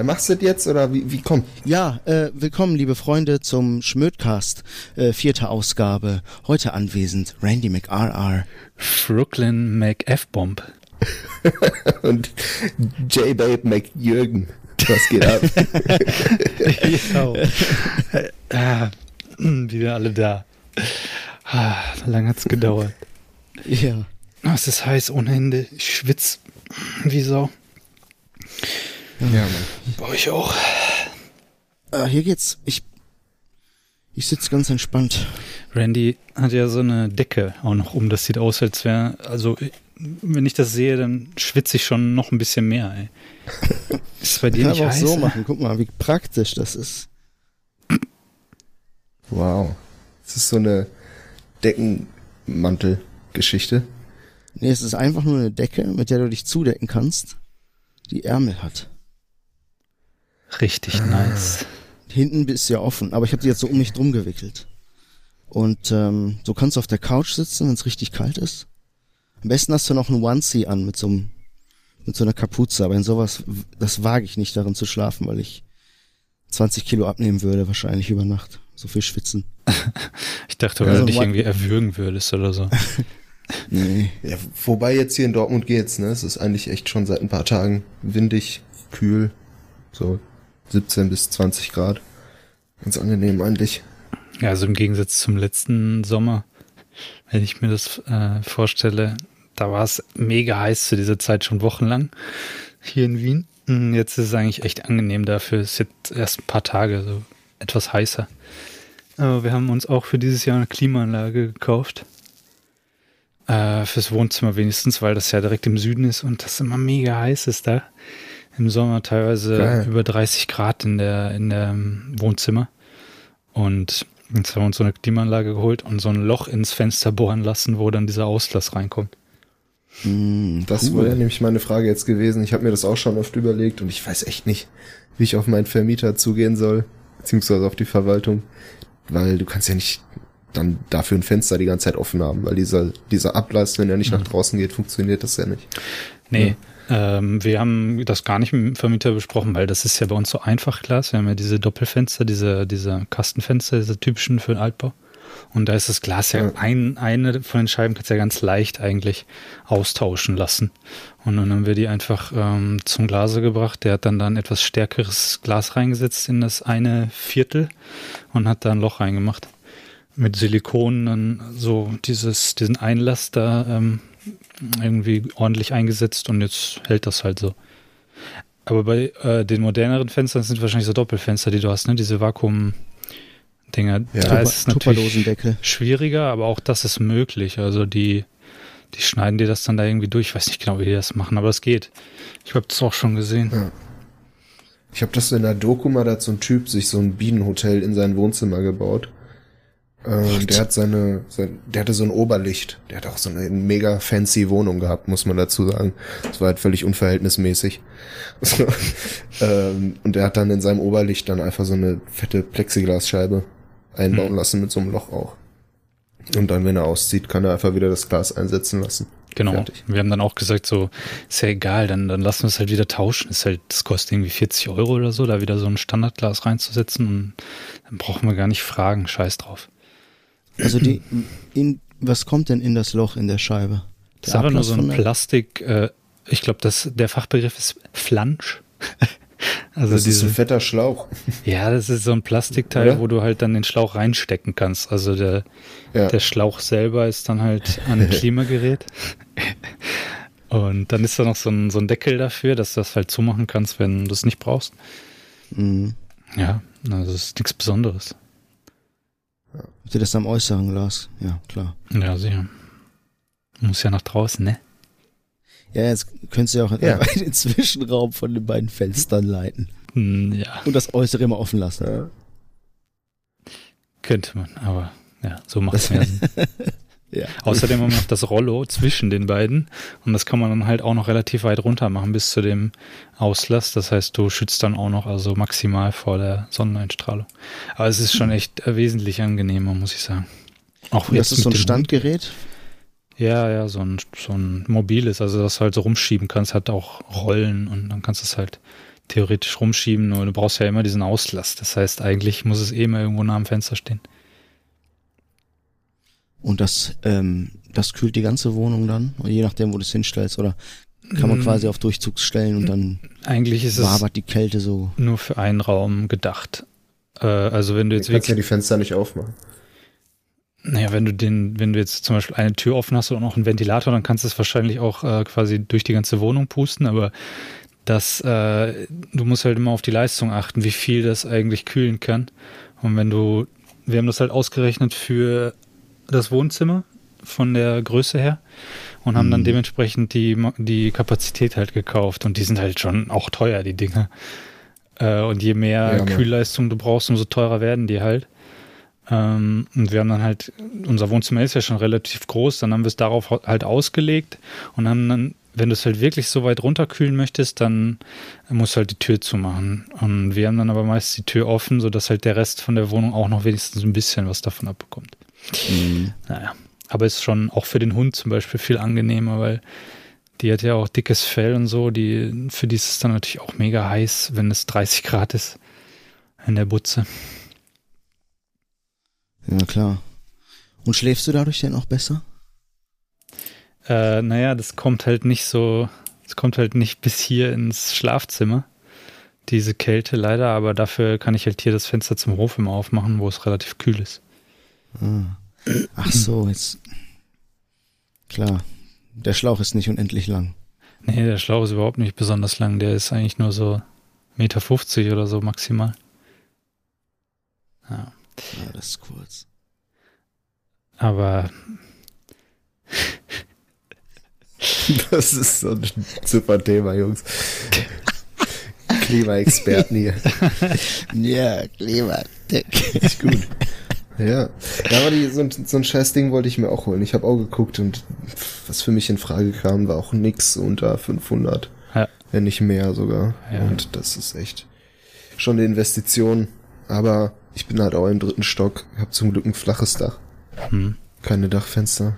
Ja, machst du das jetzt oder wie, wie komm? Ja, äh, willkommen, liebe Freunde, zum Schmödcast, äh, vierte Ausgabe. Heute anwesend Randy McRR. Brooklyn McF-Bomb. Und J-Babe McJürgen. Was geht ab? ah, wieder alle da. Ah, lang hat's gedauert. Ja. Oh, es ist heiß ohne Ende. Ich schwitz wie Sau. Ja, Mann. Bei euch auch. Äh, hier geht's. Ich, ich sitze ganz entspannt. Randy hat ja so eine Decke auch noch um. Das sieht aus, als wäre, also wenn ich das sehe, dann schwitze ich schon noch ein bisschen mehr. Ey. Ist bei dir Kann nicht aber auch heiß? so machen. Guck mal, wie praktisch das ist. Wow. Das ist so eine Deckenmantelgeschichte. Nee, es ist einfach nur eine Decke, mit der du dich zudecken kannst, die Ärmel hat. Richtig nice. Hinten ist ja offen, aber ich habe die jetzt so um mich drum gewickelt. Und ähm, du kannst auf der Couch sitzen, wenn es richtig kalt ist. Am besten hast du noch einen Onesie an mit so einem, mit so einer Kapuze, aber in sowas, das wage ich nicht darin zu schlafen, weil ich 20 Kilo abnehmen würde, wahrscheinlich über Nacht. So viel schwitzen. Ich dachte, Ja, weil so du dich irgendwie erwürgen würdest oder so. Nee. Ja, wobei jetzt hier in Dortmund geht's, ne? Es ist eigentlich echt schon seit ein paar Tagen windig, kühl, so 17 bis 20 Grad. Ganz angenehm eigentlich. Ja, also im Gegensatz zum letzten Sommer, wenn ich mir das äh, vorstelle, da war es mega heiß zu dieser Zeit schon wochenlang hier in Wien. Mm, Jetzt ist es eigentlich echt angenehm dafür. Es ist jetzt erst ein paar Tage so etwas heißer. Aber wir haben uns auch für dieses Jahr eine Klimaanlage gekauft. Äh, fürs Wohnzimmer wenigstens, weil das ja direkt im Süden ist und das immer mega heiß ist da. Im Sommer teilweise Geil. über 30 Grad in der, in der ähm, Wohnzimmer. Und jetzt haben wir uns so eine Klimaanlage geholt und so ein Loch ins Fenster bohren lassen, wo dann dieser Auslass reinkommt. Hm, Das cool. wäre nämlich meine Frage jetzt gewesen. Ich habe mir das auch schon oft überlegt und ich weiß echt nicht, wie ich auf meinen Vermieter zugehen soll, beziehungsweise auf die Verwaltung, weil du kannst ja nicht dann dafür ein Fenster die ganze Zeit offen haben, weil dieser, dieser Ablass, wenn er nicht nach draußen geht, funktioniert das ja nicht. Nee, ähm, wir haben das gar nicht mit dem Vermieter besprochen, weil das ist ja bei uns so einfach Glas. Wir haben ja diese Doppelfenster, diese, diese Kastenfenster, diese typischen für den Altbau. Und da ist das Glas ja, ein, eine von den Scheiben kannst du ja ganz leicht eigentlich austauschen lassen. Und dann haben wir die einfach ähm, zum Glase gebracht. Der hat dann da ein etwas stärkeres Glas reingesetzt in das eine Viertel und hat da ein Loch reingemacht. Mit Silikon dann so dieses, diesen Einlass da ähm, irgendwie ordentlich eingesetzt und jetzt hält das halt so. Aber bei äh, den moderneren Fenstern sind wahrscheinlich so Doppelfenster, die du hast, ne? Diese Vakuum-Dinger. Ja. da ist es natürlich schwieriger, aber auch das ist möglich. Also die, die schneiden dir das dann da irgendwie durch. Ich weiß nicht genau, wie die das machen, aber es geht. Ich habe das auch schon gesehen. Ja. Ich habe das in der Doku mal, da hat so ein Typ sich so ein Bienenhotel in sein Wohnzimmer gebaut. Ähm, der hat seine, sein, der hatte so ein Oberlicht. Der hat auch so eine mega fancy Wohnung gehabt, muss man dazu sagen. Das war halt völlig unverhältnismäßig. Ähm, und der hat dann in seinem Oberlicht dann einfach so eine fette Plexiglasscheibe einbauen Hm. lassen mit so einem Loch auch. Und dann, wenn er auszieht, kann er einfach wieder das Glas einsetzen lassen. Genau. Fertig. Wir haben dann auch gesagt, so, ist ja egal, dann, dann lassen wir es halt wieder tauschen. Ist halt, das kostet irgendwie 40 Euro oder so, da wieder so ein Standardglas reinzusetzen und dann brauchen wir gar nicht fragen. Scheiß drauf. Also die, in, was kommt denn in das Loch in der Scheibe? Das ist einfach nur so ein Plastik, äh, ich glaube, das, der Fachbegriff ist Flansch. also Das ist diese, ein fetter Schlauch. ja, das ist so ein Plastikteil, Oder? wo du halt dann den Schlauch reinstecken kannst. Also der, Ja. der Schlauch selber ist dann halt an ein Klimagerät. Und dann ist da noch so ein, so ein Deckel dafür, dass du das halt zumachen kannst, wenn du es nicht brauchst. Mhm. Ja, also das ist nichts Besonderes. Habt ihr das am äußeren Glas? Ja, klar. Ja, sicher. Muss ja nach draußen, ne? Ja, jetzt könntest du ja auch Ja. den Zwischenraum von den beiden Fenstern leiten. Hm, Ja, Und das Äußere immer offen lassen. Ja. könnte man, aber ja, so macht es mehr Sinn. Ja. Außerdem haben wir noch das Rollo zwischen den beiden und das kann man dann halt auch noch relativ weit runter machen bis zu dem Auslass. Das heißt, du schützt dann auch noch also maximal vor der Sonneneinstrahlung. Aber es ist schon echt äh, wesentlich angenehmer, muss ich sagen. Auch Und das jetzt ist so ein Standgerät. Ja, ja, so ein, so ein mobiles, also das du halt so rumschieben kannst, hat auch Rollen und dann kannst du es halt theoretisch rumschieben, nur du brauchst ja immer diesen Auslass. Das heißt, eigentlich muss es eh immer irgendwo nah am Fenster stehen. Und das, ähm, das kühlt die ganze Wohnung dann, je nachdem, wo du es hinstellst, oder kann man Mm. quasi auf Durchzug stellen und dann Eigentlich ist es wabert die Kälte so. nur für einen Raum gedacht. Äh, also wenn du Du jetzt kannst ja wirklich, die Fenster nicht aufmachen. naja, wenn du den, wenn du jetzt zum Beispiel eine Tür offen hast und auch einen Ventilator, dann kannst du es wahrscheinlich auch äh, quasi durch die ganze Wohnung pusten, aber das, äh, du musst halt immer auf die Leistung achten, wie viel das eigentlich kühlen kann. Und wenn du, wir haben das halt ausgerechnet für das Wohnzimmer von der Größe her und haben dann Mhm. dementsprechend die, die Kapazität halt gekauft und die sind halt schon auch teuer, die Dinge. Äh, und je mehr Ja, Mann. Kühlleistung du brauchst, umso teurer werden die halt. Ähm, und wir haben dann halt, unser Wohnzimmer ist ja schon relativ groß, dann haben wir es darauf halt ausgelegt und haben dann, wenn du es halt wirklich so weit runterkühlen möchtest, dann musst du halt die Tür zumachen. Und wir haben dann aber meist die Tür offen, sodass halt der Rest von der Wohnung auch noch wenigstens ein bisschen was davon abbekommt. Mhm. Naja, aber ist schon auch für den Hund zum Beispiel viel angenehmer, weil die hat ja auch dickes Fell und so. Die, für die ist es dann natürlich auch mega heiß, wenn es 30 Grad ist in der Butze. Ja, klar. Und schläfst du dadurch denn auch besser? Äh, naja, das kommt halt nicht so, es kommt halt nicht bis hier ins Schlafzimmer, diese Kälte leider, aber dafür kann ich halt hier das Fenster zum Hof immer aufmachen, wo es relativ kühl ist. Ah. Ach so, jetzt. Klar. Der Schlauch ist nicht unendlich lang. Nee, der Schlauch ist überhaupt nicht besonders lang, der ist eigentlich nur so Meter 50 oder so maximal. Ja, Ja, das ist kurz. aber Das ist so ein super Thema, Jungs. Klimaexperten hier. Ja, Dick. Ist gut. Ja, ja aber die, so, ein, so ein scheiß Ding wollte ich mir auch holen. Ich habe auch geguckt und was für mich in Frage kam, war auch nix unter 500. Ja. Wenn nicht mehr sogar. Ja. Und das ist echt schon eine Investition. Aber ich bin halt auch im dritten Stock. habe zum Glück ein flaches Dach. hm, Keine Dachfenster.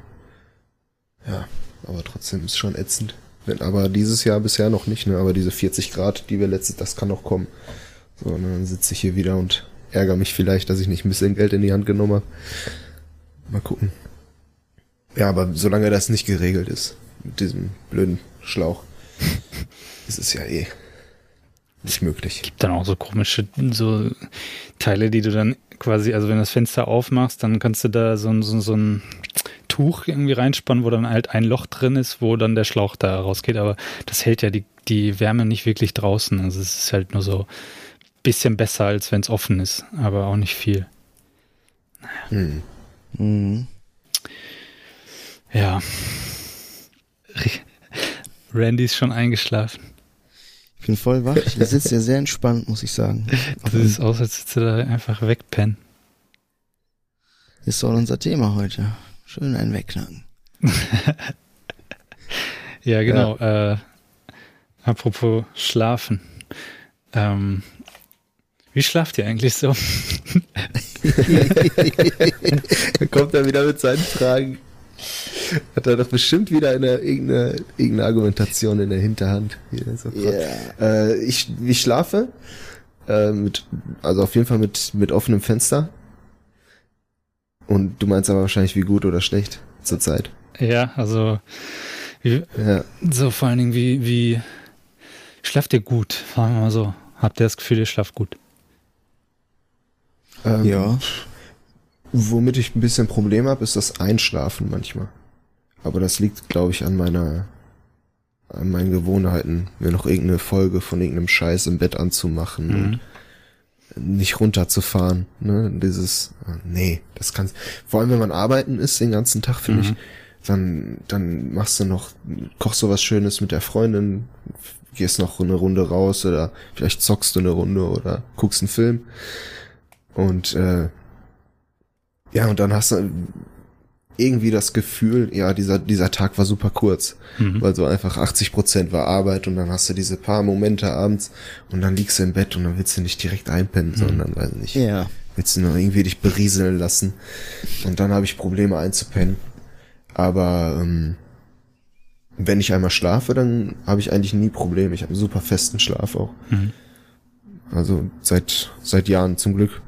Ja, aber trotzdem ist schon ätzend. Wenn, aber dieses Jahr bisher noch nicht, ne? Aber diese 40 Grad, die wir letztes, das kann noch kommen. So, und dann sitze ich hier wieder und ärgere mich vielleicht, dass ich nicht ein bisschen Geld in die Hand genommen habe. Mal gucken. Ja, aber solange das nicht geregelt ist, mit diesem blöden Schlauch, ist es ja eh nicht möglich. gibt dann auch so komische so Teile, die du dann quasi, also wenn du das Fenster aufmachst, dann kannst du da so, ein- so, so ein Tuch irgendwie reinspannen, wo dann halt ein Loch drin ist, wo dann der Schlauch da rausgeht. Aber das hält ja die, die Wärme nicht wirklich draußen. Also es ist halt nur so bisschen besser, als wenn es offen ist, aber auch nicht viel. Hm. Mhm. Ja. Randy ist schon eingeschlafen. Ich bin voll wach. Ich sitze hier sehr entspannt, muss ich sagen. Das ist aus, als würdest du da einfach wegpennen. Ist doch unser Thema heute. Schön ein Wegknacken. Ja, genau. Äh, apropos Schlafen. Ähm, wie schlaft ihr eigentlich so? Da kommt er wieder mit seinen Fragen. Hat er doch bestimmt wieder eine, irgendeine, irgendeine Argumentation in der Hinterhand. Hier, so äh, ich, ich schlafe, äh, mit, also auf jeden Fall mit, mit offenem Fenster. Und du meinst aber wahrscheinlich, wie gut oder schlecht zurzeit. Ja, also wie, Ja. so vor allen Dingen, wie, wie schlaft ihr gut? Fragen wir mal so. Habt ihr das Gefühl, ihr schlaft gut? Ähm, Ja. Womit ich ein bisschen Problem habe, ist das Einschlafen manchmal. Aber das liegt, glaube ich, an meiner, an meinen Gewohnheiten, mir noch irgendeine Folge von irgendeinem Scheiß im Bett anzumachen Mhm. und nicht runterzufahren. Ne? Dieses, ah, nee, das kannst. Vor allem, wenn man arbeiten ist den ganzen Tag, finde Mhm. ich, dann, dann machst du noch, kochst du was Schönes mit der Freundin, gehst noch eine Runde raus oder vielleicht zockst du eine Runde oder guckst einen Film. Und äh, ja, und dann hast du irgendwie das Gefühl, ja, dieser, dieser Tag war super kurz, Mhm. weil so einfach 80 Prozent war Arbeit und dann hast du diese paar Momente abends und dann liegst du im Bett und dann willst du nicht direkt einpennen, sondern, weiß nicht, Ja. willst du noch irgendwie dich berieseln lassen und dann habe ich Probleme einzupennen. Aber ähm, wenn ich einmal schlafe, dann habe ich eigentlich nie Probleme. Ich habe einen super festen Schlaf auch. Mhm. Also seit seit Jahren zum Glück.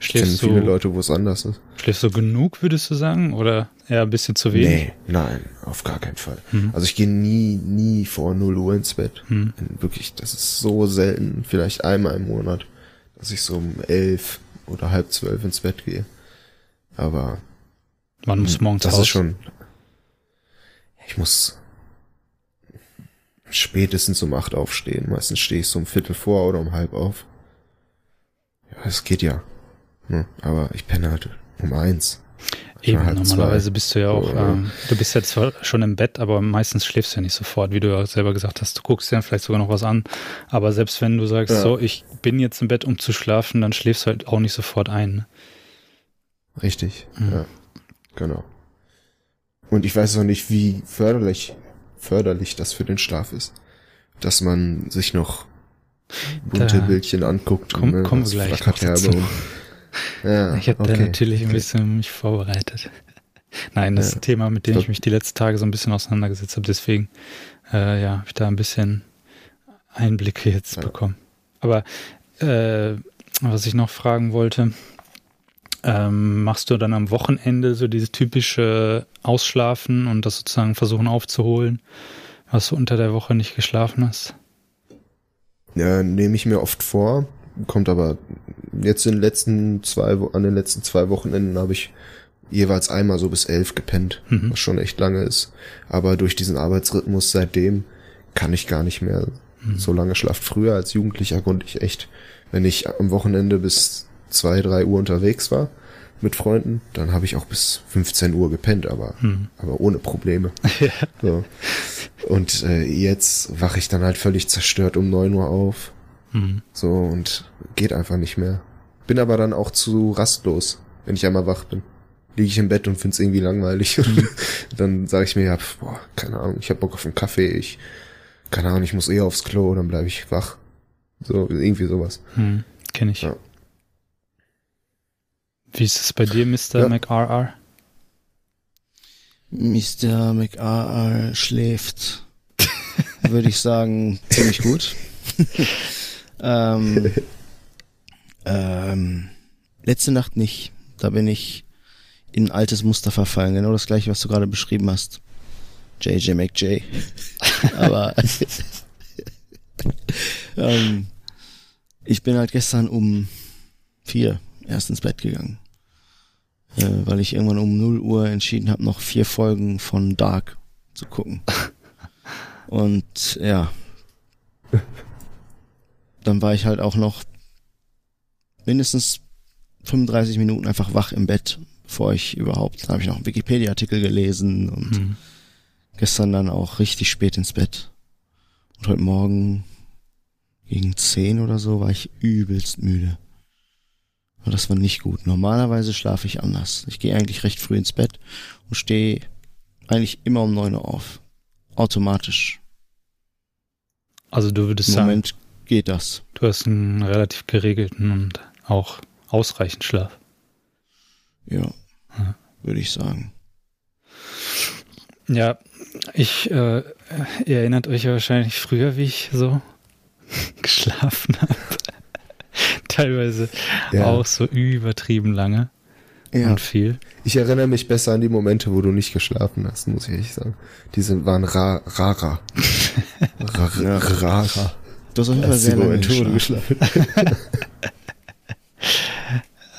Ich kenne Schläfst viele du, Leute, wo es anders ist. schläfst du genug, würdest du sagen? Oder eher ein bisschen zu wenig? Nee, nein, auf gar keinen Fall. Mhm. Also ich gehe nie, nie vor 0 Uhr ins Bett. Mhm. Wirklich, das ist so selten, vielleicht einmal im Monat, dass ich so um elf oder halb zwölf ins Bett gehe. Aber Man muss morgens das raus. ist schon. Ich muss spätestens um acht aufstehen. Meistens stehe ich so um Viertel vor oder um halb auf. Ja, es geht ja. Hm, Aber ich penne halt um eins. Eben, halb normalerweise zwei. bist du ja auch, Ja. ähm, du bist ja zwar schon im Bett, aber meistens schläfst du ja nicht sofort, wie du ja selber gesagt hast. Du guckst dir dann vielleicht sogar noch was an. Aber selbst wenn du sagst, Ja. so, ich bin jetzt im Bett, um zu schlafen, dann schläfst du halt auch nicht sofort ein. Ne? Richtig, Mhm. ja, genau. Und ich weiß auch nicht, wie förderlich, förderlich das für den Schlaf ist, dass man sich noch bunte Da Bildchen anguckt. komm- ne, kommen das wir gleich noch dazu. und- Ja, Ich habe da okay. natürlich ein bisschen mich vorbereitet. Nein, das Ja. ist ein Thema, mit dem Ich ich mich die letzten Tage so ein bisschen auseinandergesetzt habe. Deswegen, äh, ja, habe ich da ein bisschen Einblicke jetzt Ja. bekommen. Aber äh, was ich noch fragen wollte, ähm, machst du dann am Wochenende so dieses typische Ausschlafen und das sozusagen versuchen aufzuholen, was du unter der Woche nicht geschlafen hast? Ja, nehme ich mir oft vor, kommt aber jetzt in den letzten zwei, an den letzten zwei Wochenenden habe ich jeweils einmal so bis elf gepennt, Mhm. was schon echt lange ist. Aber durch diesen Arbeitsrhythmus seitdem kann ich gar nicht mehr Mhm. so lange schlafen. Früher als Jugendlicher konnte ich echt, wenn ich am Wochenende bis zwei, drei Uhr unterwegs war mit Freunden, dann habe ich auch bis 15 Uhr gepennt, aber, Mhm. aber ohne Probleme. So. Und äh, jetzt wache ich dann halt völlig zerstört um neun Uhr auf. Mhm. So und geht einfach nicht mehr. Bin aber dann auch zu rastlos, wenn ich einmal wach bin. Liege ich im Bett und find's irgendwie langweilig. dann sage ich mir, ja, pf, boah, keine Ahnung, ich hab Bock auf einen Kaffee, ich, keine Ahnung, ich muss eh aufs Klo, dann bleibe ich wach. So, irgendwie sowas. Mhm. Kenne ich. Ja. Wie ist es bei dir, Mr. Ja. McRR? Mr. McRR schläft, würde ich sagen, ziemlich gut. ähm, ähm, letzte Nacht nicht. Da bin ich in ein altes Muster verfallen. Genau das gleiche, was du gerade beschrieben hast. JJ McJ. Aber ähm, ich bin halt gestern um vier erst ins Bett gegangen. Äh, weil ich irgendwann um 0 Uhr entschieden habe, noch vier Folgen von Dark zu gucken. Und ja. Dann war ich halt auch noch mindestens 35 Minuten einfach wach im Bett, bevor ich überhaupt, dann habe ich noch einen Wikipedia-Artikel gelesen und Mhm. gestern dann auch richtig spät ins Bett. Und heute Morgen gegen 10 oder so war ich übelst müde. Und das war nicht gut. Normalerweise schlafe ich anders. Ich gehe eigentlich recht früh ins Bett und stehe eigentlich immer um 9 Uhr auf. Automatisch. Also du würdest Im sagen, Moment geht das. du hast einen relativ geregelten und auch ausreichend Schlaf. Ja. Ja. Würde ich sagen. Ja, ich äh, ihr erinnert euch ja wahrscheinlich früher, wie ich so geschlafen habe. Teilweise Ja. auch so übertrieben lange Ja. und viel. Ich erinnere mich besser an die Momente, wo du nicht geschlafen hast, muss ich ehrlich sagen. Diese waren ra rarer. Rarer. Du hast auf jeden Fall sehr lange geschlafen. geschlafen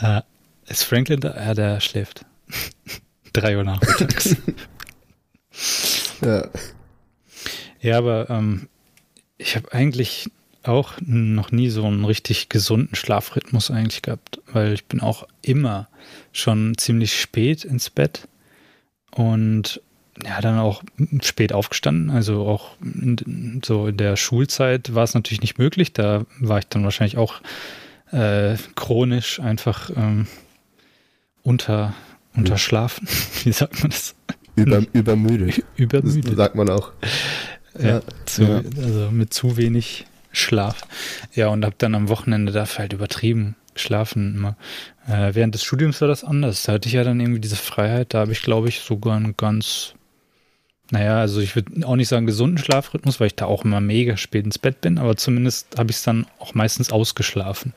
Äh, ist Franklin da? Ja, der schläft. Drei Uhr nachmittags. Ja. ja, aber ähm, ich habe eigentlich auch noch nie so einen richtig gesunden Schlafrhythmus eigentlich gehabt, weil ich bin auch immer schon ziemlich spät ins Bett und ja, dann auch spät aufgestanden. Also auch in, so in der Schulzeit war es natürlich nicht möglich. Da war ich dann wahrscheinlich auch äh, chronisch einfach ähm, unter unterschlafen. Wie sagt man das? Über, übermüdet. Das Übermüdet. sagt man auch. Ja, Ja. zu, Ja. also mit zu wenig Schlaf. Ja, und habe dann am Wochenende dafür halt übertrieben geschlafen. Immer. Äh, während des Studiums war das anders. Da hatte ich ja dann irgendwie diese Freiheit. Da habe ich, glaube ich, sogar einen ganz naja, also ich würde auch nicht sagen gesunden Schlafrhythmus, weil ich da auch immer mega spät ins Bett bin, aber zumindest habe ich es dann auch meistens ausgeschlafen.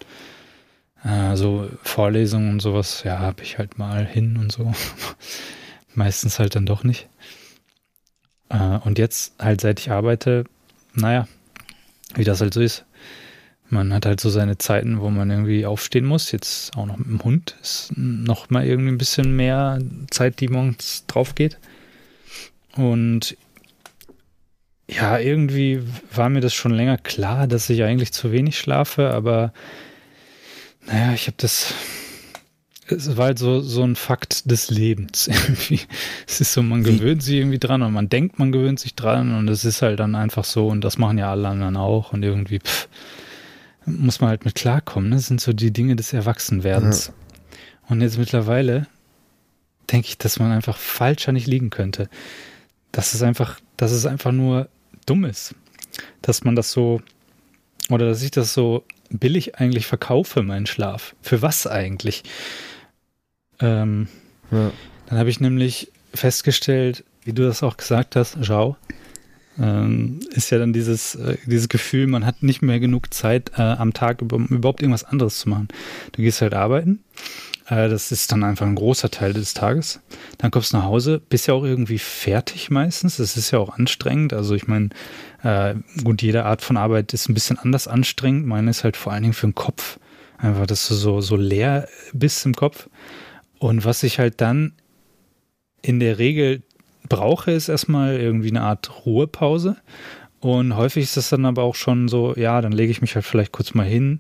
Also Vorlesungen und sowas, ja, habe ich halt mal hin und so. meistens halt dann doch nicht. Äh, und jetzt halt seit ich arbeite, naja, wie das halt so ist. Man hat halt so seine Zeiten, wo man irgendwie aufstehen muss. Jetzt auch noch mit dem Hund ist noch mal irgendwie ein bisschen mehr Zeit, die morgens drauf geht. Und ja, irgendwie war mir das schon länger klar, dass ich eigentlich zu wenig schlafe, aber naja, ich habe das. Es war halt so, so ein Fakt des Lebens irgendwie. Es ist so, man gewöhnt sich irgendwie dran und man denkt, man gewöhnt sich dran und es ist halt dann einfach so und das machen ja alle anderen auch und irgendwie pff, muss man halt mit klarkommen. Ne? Das sind so die Dinge des Erwachsenwerdens. Ja. Und jetzt mittlerweile denke ich, dass man einfach falscher nicht liegen könnte dass es einfach, dass es einfach nur dumm ist. Dass man das so, oder dass ich das so billig eigentlich verkaufe, meinen Schlaf. Für was eigentlich? Ähm, ja. Dann habe ich nämlich festgestellt, wie du das auch gesagt hast, schau, ähm, ist ja dann dieses, äh, dieses Gefühl, man hat nicht mehr genug Zeit äh, am Tag, um überhaupt irgendwas anderes zu machen. Du gehst halt arbeiten das ist dann einfach ein großer Teil des Tages. Dann kommst du nach Hause, bist ja auch irgendwie fertig meistens. Das ist ja auch anstrengend. Also ich meine, äh, gut, jede Art von Arbeit ist ein bisschen anders anstrengend. Meine ist halt vor allen Dingen für den Kopf. Einfach, dass du so, so leer bist im Kopf. Und was ich halt dann in der Regel brauche, ist erstmal irgendwie eine Art Ruhepause. Und häufig ist das dann aber auch schon so, ja, dann lege ich mich halt vielleicht kurz mal hin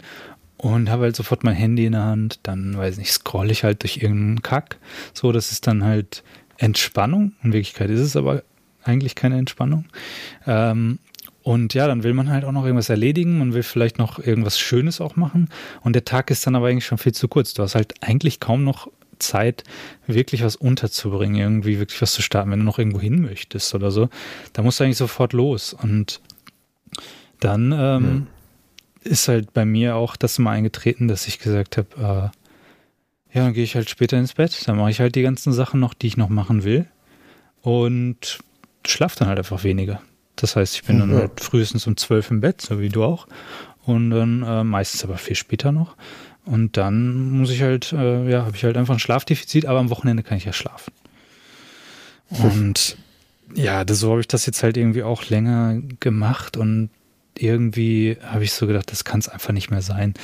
und habe halt sofort mein Handy in der Hand. Dann, weiß nicht, scroll ich halt durch irgendeinen Kack. So, das ist dann halt Entspannung. In Wirklichkeit ist es aber eigentlich keine Entspannung. Ähm, und ja, dann will man halt auch noch irgendwas erledigen. Man will vielleicht noch irgendwas Schönes auch machen. Und der Tag ist dann aber eigentlich schon viel zu kurz. Du hast halt eigentlich kaum noch Zeit, wirklich was unterzubringen, irgendwie wirklich was zu starten, wenn du noch irgendwo hin möchtest oder so. Da musst du eigentlich sofort los. Und dann ähm, hm ist halt bei mir auch das mal eingetreten, dass ich gesagt habe, äh, ja, dann gehe ich halt später ins Bett, dann mache ich halt die ganzen Sachen noch, die ich noch machen will und schlafe dann halt einfach weniger. Das heißt, ich bin dann halt frühestens um zwölf im Bett, so wie du auch, und dann äh, meistens aber viel später noch. Und dann muss ich halt, äh, ja, habe ich halt einfach ein Schlafdefizit, aber am Wochenende kann ich ja schlafen. Und ja, das, so habe ich das jetzt halt irgendwie auch länger gemacht und irgendwie habe ich so gedacht, das kann es einfach nicht mehr sein.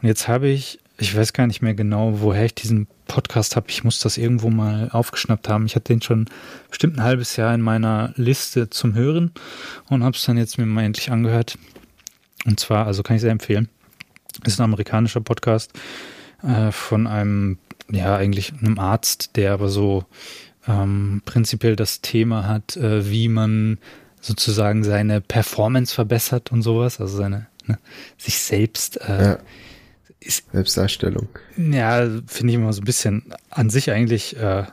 Und jetzt habe ich, ich weiß gar nicht mehr genau, woher ich diesen Podcast habe. Ich muss das irgendwo mal aufgeschnappt haben. Ich hatte den schon bestimmt ein halbes Jahr in meiner Liste zum Hören und habe es dann jetzt mir mal endlich angehört. Und zwar, also kann ich sehr empfehlen. Ist ein amerikanischer Podcast äh, von einem, ja, eigentlich einem Arzt, der aber so ähm, prinzipiell das Thema hat, äh, wie man sozusagen seine Performance verbessert und sowas, also seine ne, sich selbst äh, ja. ist, Selbstdarstellung. Ja, finde ich immer so ein bisschen an sich eigentlich äh,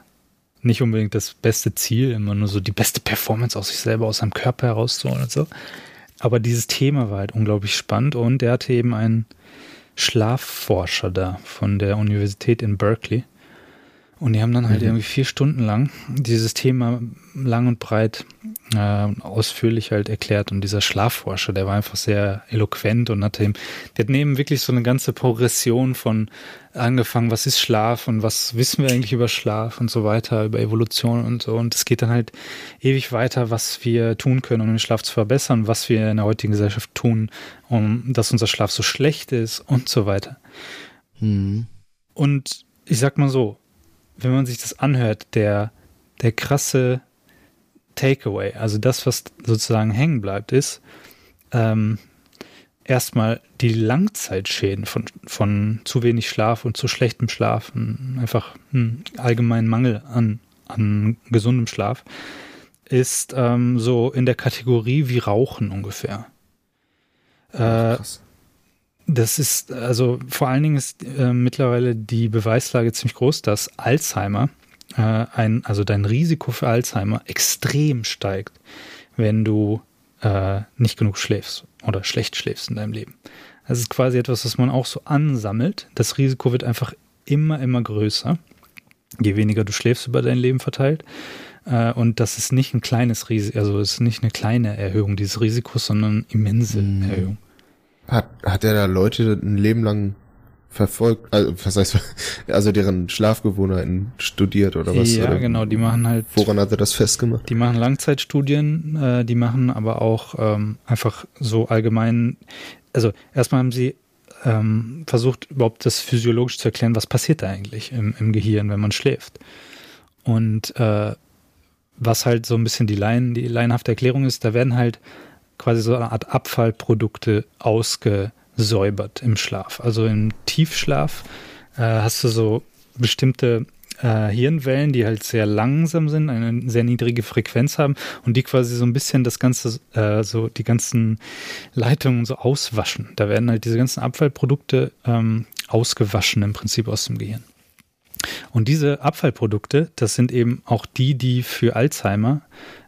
nicht unbedingt das beste Ziel, immer nur so die beste Performance aus sich selber, aus seinem Körper herauszuholen und so. Aber dieses Thema war halt unglaublich spannend und er hatte eben einen Schlafforscher da von der Universität in Berkeley. Und die haben dann halt mhm. irgendwie vier Stunden lang dieses Thema lang und breit äh, ausführlich halt erklärt. Und dieser Schlafforscher, der war einfach sehr eloquent und hat ihm, der hat neben wirklich so eine ganze Progression von angefangen, was ist Schlaf und was wissen wir eigentlich über Schlaf und so weiter, über Evolution und so. Und es geht dann halt ewig weiter, was wir tun können, um den Schlaf zu verbessern, was wir in der heutigen Gesellschaft tun, um dass unser Schlaf so schlecht ist und so weiter. Mhm. Und ich sag mal so, wenn man sich das anhört, der, der krasse Takeaway, also das, was sozusagen hängen bleibt, ist ähm, erstmal die Langzeitschäden von, von zu wenig Schlaf und zu schlechtem Schlaf, einfach einen allgemeinen Mangel an, an gesundem Schlaf, ist ähm, so in der Kategorie wie Rauchen ungefähr. Äh, das ist, also vor allen Dingen ist äh, mittlerweile die Beweislage ziemlich groß, dass Alzheimer, äh, ein, also dein Risiko für Alzheimer extrem steigt, wenn du äh, nicht genug schläfst oder schlecht schläfst in deinem Leben. Das ist quasi etwas, was man auch so ansammelt. Das Risiko wird einfach immer, immer größer, je weniger du schläfst über dein Leben verteilt. Äh, und das ist nicht ein kleines Risiko, also ist nicht eine kleine Erhöhung dieses Risikos, sondern eine immense mhm. Erhöhung. Hat, hat er da Leute ein Leben lang verfolgt, also was heißt, also deren Schlafgewohnheiten studiert oder was? Ja, oder genau, die machen halt. Woran hat er das festgemacht? Die machen Langzeitstudien, äh, die machen aber auch ähm, einfach so allgemein, also erstmal haben sie ähm, versucht, überhaupt das physiologisch zu erklären, was passiert da eigentlich im, im Gehirn, wenn man schläft. Und äh, was halt so ein bisschen die, Laien, die laienhafte Erklärung ist, da werden halt quasi so eine Art Abfallprodukte ausge säubert im Schlaf. Also im Tiefschlaf äh, hast du so bestimmte äh, Hirnwellen, die halt sehr langsam sind, eine sehr niedrige Frequenz haben und die quasi so ein bisschen das Ganze, äh, so die ganzen Leitungen so auswaschen. Da werden halt diese ganzen Abfallprodukte ähm, ausgewaschen im Prinzip aus dem Gehirn. Und diese Abfallprodukte, das sind eben auch die, die für Alzheimer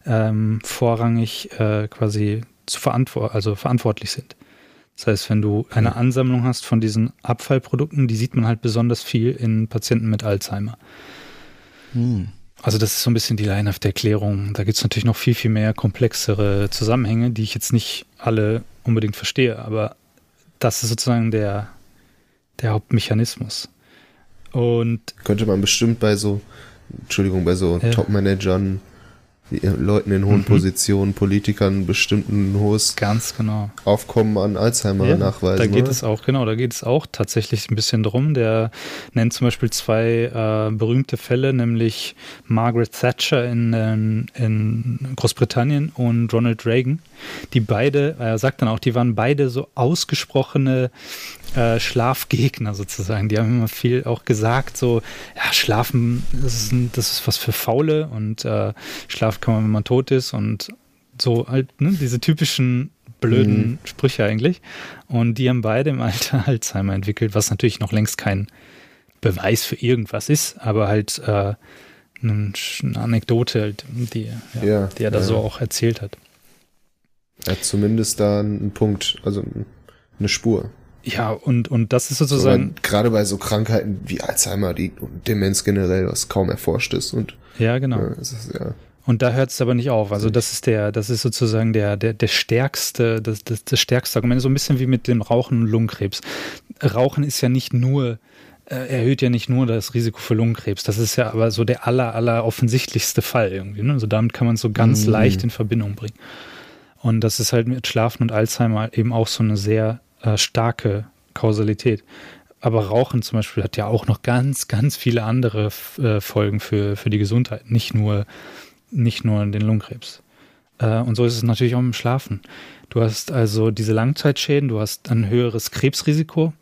ähm, vorrangig äh, quasi zu verantwort also verantwortlich sind. Das heißt, wenn du eine Ansammlung hast von diesen Abfallprodukten, die sieht man halt besonders viel in Patienten mit Alzheimer. Hm. Also das ist so ein bisschen die laienhafte Erklärung. Da gibt es natürlich noch viel, viel mehr komplexere Zusammenhänge, die ich jetzt nicht alle unbedingt verstehe, aber das ist sozusagen der, der Hauptmechanismus. Und könnte man bestimmt bei so, Entschuldigung, bei so ja. Top-Managern Leuten in hohen mhm. Positionen, Politikern bestimmt ein hohes Ganz genau. Aufkommen an Alzheimer ja, nachweisen. Da geht oder? es auch, genau, da geht es auch tatsächlich ein bisschen drum. Der nennt zum Beispiel zwei äh, berühmte Fälle, nämlich Margaret Thatcher in, in, in Großbritannien und Ronald Reagan, die beide, er sagt dann auch, die waren beide so ausgesprochene äh, Schlafgegner sozusagen. Die haben immer viel auch gesagt, so, ja, Schlafen, das ist, ein, das ist was für Faule und äh, Schlaf kann man, wenn man tot ist und so halt, ne, diese typischen blöden mhm. Sprüche eigentlich. Und die haben beide im Alter Alzheimer entwickelt, was natürlich noch längst kein Beweis für irgendwas ist, aber halt äh, eine, Anekdote, halt, die, ja, ja, die er da ja. so auch erzählt hat. Er hat zumindest da einen Punkt, also eine Spur. Ja, und, und das ist sozusagen. So, gerade bei so Krankheiten wie Alzheimer, die und Demenz generell, was kaum erforscht ist und. Ja, genau. Ja, ist, ja. Und da hört es aber nicht auf. Also das ist der, das ist sozusagen der, der, der stärkste, das, das, das stärkste Argument. So ein bisschen wie mit dem Rauchen und Lungenkrebs. Rauchen ist ja nicht nur, äh, erhöht ja nicht nur das Risiko für Lungenkrebs. Das ist ja aber so der aller, aller offensichtlichste Fall irgendwie. Ne? Also damit kann man so ganz mhm. leicht in Verbindung bringen. Und das ist halt mit Schlafen und Alzheimer eben auch so eine sehr äh, starke Kausalität. Aber Rauchen zum Beispiel hat ja auch noch ganz, ganz viele andere äh, Folgen für, für die Gesundheit, nicht nur, nicht nur den Lungenkrebs. Äh, und so ist es natürlich auch im Schlafen. Du hast also diese Langzeitschäden, du hast ein höheres Krebsrisiko,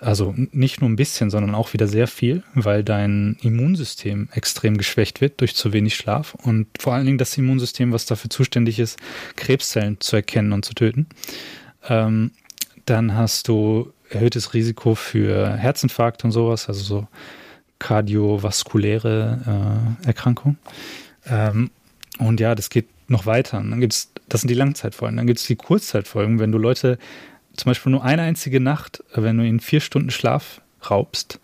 also nicht nur ein bisschen, sondern auch wieder sehr viel, weil dein Immunsystem extrem geschwächt wird durch zu wenig Schlaf und vor allen Dingen das Immunsystem, was dafür zuständig ist, Krebszellen zu erkennen und zu töten. Ähm, dann hast du erhöhtes Risiko für Herzinfarkt und sowas, also so kardiovaskuläre äh, Erkrankungen. Ähm, und ja, das geht noch weiter. Und dann gibt's, das sind die Langzeitfolgen. Dann gibt es die Kurzzeitfolgen, wenn du Leute zum Beispiel nur eine einzige Nacht, wenn du ihnen vier Stunden Schlaf raubst,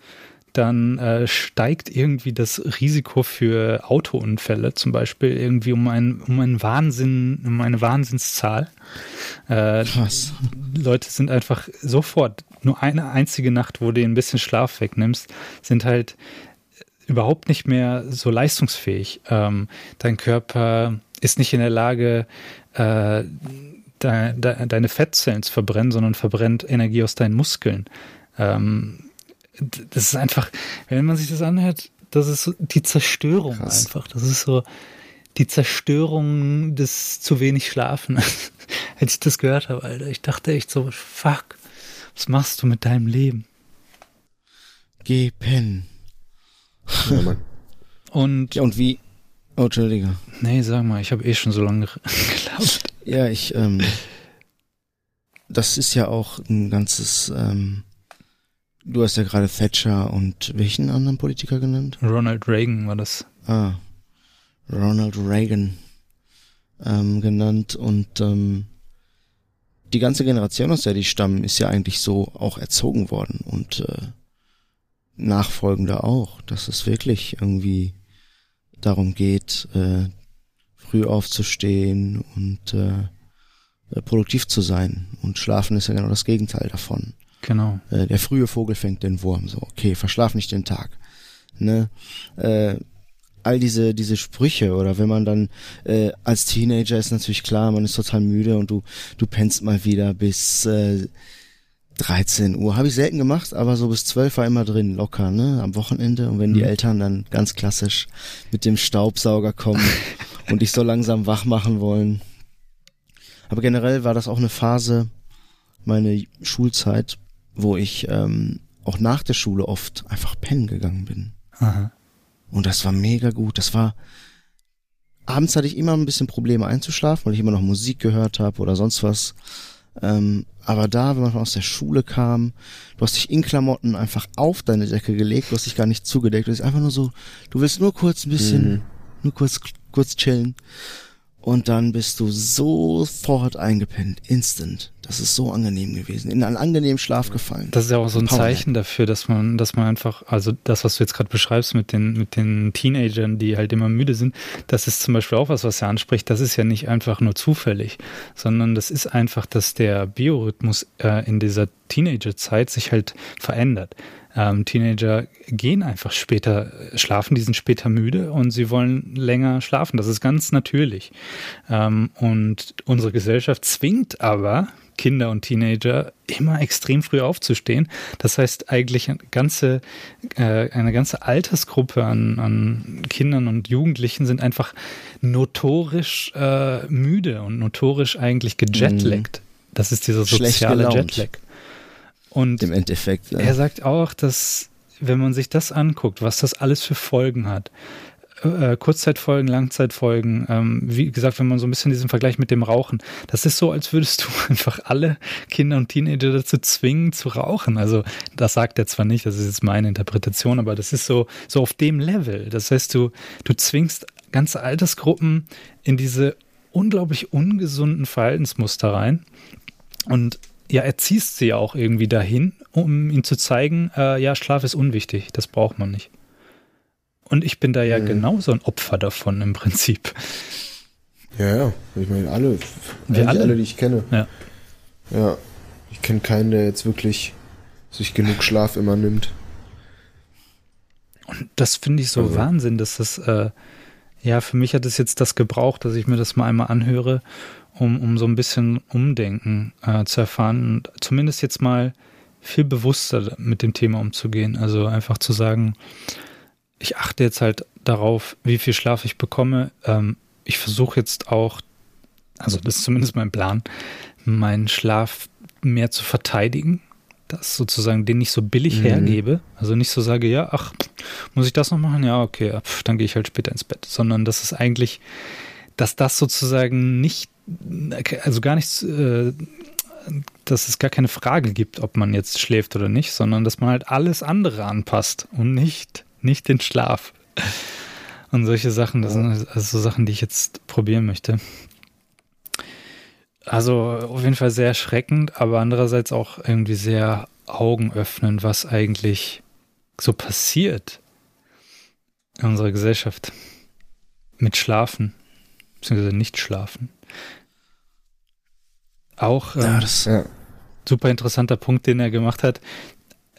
dann äh, steigt irgendwie das Risiko für Autounfälle zum Beispiel irgendwie um, ein, um einen Wahnsinn, um eine Wahnsinnszahl. Äh, Krass. Leute sind einfach sofort, nur eine einzige Nacht, wo du ein bisschen Schlaf wegnimmst, sind halt überhaupt nicht mehr so leistungsfähig. Ähm, dein Körper ist nicht in der Lage, äh, de, de, deine Fettzellen zu verbrennen, sondern verbrennt Energie aus deinen Muskeln. Ähm, das ist einfach, wenn man sich das anhört, das ist so die Zerstörung Krass. einfach. Das ist so die Zerstörung des zu wenig Schlafen. Als ich das gehört habe, Alter, ich dachte echt so, fuck, was machst du mit deinem Leben? Geh pennen. Ja. Und, ja, und wie? Oh, Entschuldige. Nee, sag mal, ich habe eh schon so lange geglaubt. Ja, ich, ähm, das ist ja auch ein ganzes, ähm, Du hast ja gerade Thatcher und welchen anderen Politiker genannt? Ronald Reagan war das. Ah, Ronald Reagan ähm, genannt und ähm, die ganze Generation, aus der die stammen, ist ja eigentlich so auch erzogen worden und äh, Nachfolgende auch. Das ist wirklich irgendwie darum geht, äh, früh aufzustehen und äh, produktiv zu sein. Und Schlafen ist ja genau das Gegenteil davon. Genau. Äh, der frühe Vogel fängt den Wurm. So, okay, verschlaf nicht den Tag. Ne? Äh, all diese diese Sprüche oder wenn man dann äh, als Teenager ist natürlich klar, man ist total müde und du du pennst mal wieder bis äh, 13 Uhr. Habe ich selten gemacht, aber so bis 12 war immer drin, locker, ne? Am Wochenende. Und wenn die mhm. Eltern dann ganz klassisch mit dem Staubsauger kommen und dich so langsam wach machen wollen. Aber generell war das auch eine Phase, meine Schulzeit, wo ich ähm, auch nach der Schule oft einfach pennen gegangen bin. Aha. Und das war mega gut. Das war abends hatte ich immer ein bisschen Probleme einzuschlafen, weil ich immer noch Musik gehört habe oder sonst was. Ähm, aber da, wenn man aus der Schule kam, du hast dich in Klamotten einfach auf deine Decke gelegt, du hast dich gar nicht zugedeckt, du bist einfach nur so, du willst nur kurz ein bisschen, mhm. nur kurz, kurz chillen. Und dann bist du sofort eingepennt, instant. Das ist so angenehm gewesen, in einen angenehmen Schlaf gefallen. Das ist ja auch so ein Zeichen dafür, dass man, dass man einfach, also das, was du jetzt gerade beschreibst mit den, mit den Teenagern, die halt immer müde sind, das ist zum Beispiel auch was, was er anspricht. Das ist ja nicht einfach nur zufällig, sondern das ist einfach, dass der Biorhythmus äh, in dieser Teenagerzeit sich halt verändert. Ähm, Teenager gehen einfach später schlafen, die sind später müde und sie wollen länger schlafen. Das ist ganz natürlich. Ähm, und unsere Gesellschaft zwingt aber Kinder und Teenager immer extrem früh aufzustehen. Das heißt eigentlich eine ganze, äh, eine ganze Altersgruppe an, an Kindern und Jugendlichen sind einfach notorisch äh, müde und notorisch eigentlich gejetlaggt. Mhm. Das ist dieser soziale Jetlag. Und im Endeffekt. Ja. Er sagt auch, dass wenn man sich das anguckt, was das alles für Folgen hat, äh, Kurzzeitfolgen, Langzeitfolgen, ähm, wie gesagt, wenn man so ein bisschen diesen Vergleich mit dem Rauchen, das ist so, als würdest du einfach alle Kinder und Teenager dazu zwingen zu rauchen. Also das sagt er zwar nicht, das ist jetzt meine Interpretation, aber das ist so, so auf dem Level. Das heißt, du, du zwingst ganze Altersgruppen in diese unglaublich ungesunden Verhaltensmuster rein. Und ja, erziehst sie ja auch irgendwie dahin, um ihnen zu zeigen, äh, ja, Schlaf ist unwichtig, das braucht man nicht. Und ich bin da ja mhm. genauso ein Opfer davon im Prinzip. Ja, ja. Ich meine, alle, Wir alle? alle, die ich kenne. Ja. Ja. Ich kenne keinen, der jetzt wirklich sich genug Schlaf immer nimmt. Und das finde ich so also. Wahnsinn, dass das, äh, ja, für mich hat es jetzt das gebraucht, dass ich mir das mal einmal anhöre um, um so ein bisschen Umdenken äh, zu erfahren und zumindest jetzt mal viel bewusster mit dem Thema umzugehen. Also einfach zu sagen, ich achte jetzt halt darauf, wie viel Schlaf ich bekomme. Ähm, ich versuche jetzt auch, also das ist zumindest mein Plan, meinen Schlaf mehr zu verteidigen. Das sozusagen den nicht so billig mhm. hergebe. Also nicht so sage, ja, ach, muss ich das noch machen? Ja, okay, pf, dann gehe ich halt später ins Bett. Sondern das ist eigentlich, dass das sozusagen nicht also gar nichts, äh, dass es gar keine Frage gibt, ob man jetzt schläft oder nicht, sondern dass man halt alles andere anpasst und nicht, nicht den Schlaf. Und solche Sachen, das sind also Sachen, die ich jetzt probieren möchte. Also auf jeden Fall sehr erschreckend, aber andererseits auch irgendwie sehr augenöffnend, was eigentlich so passiert in unserer Gesellschaft mit Schlafen, beziehungsweise nicht schlafen. Auch ähm, ja, das, ja. super interessanter Punkt, den er gemacht hat.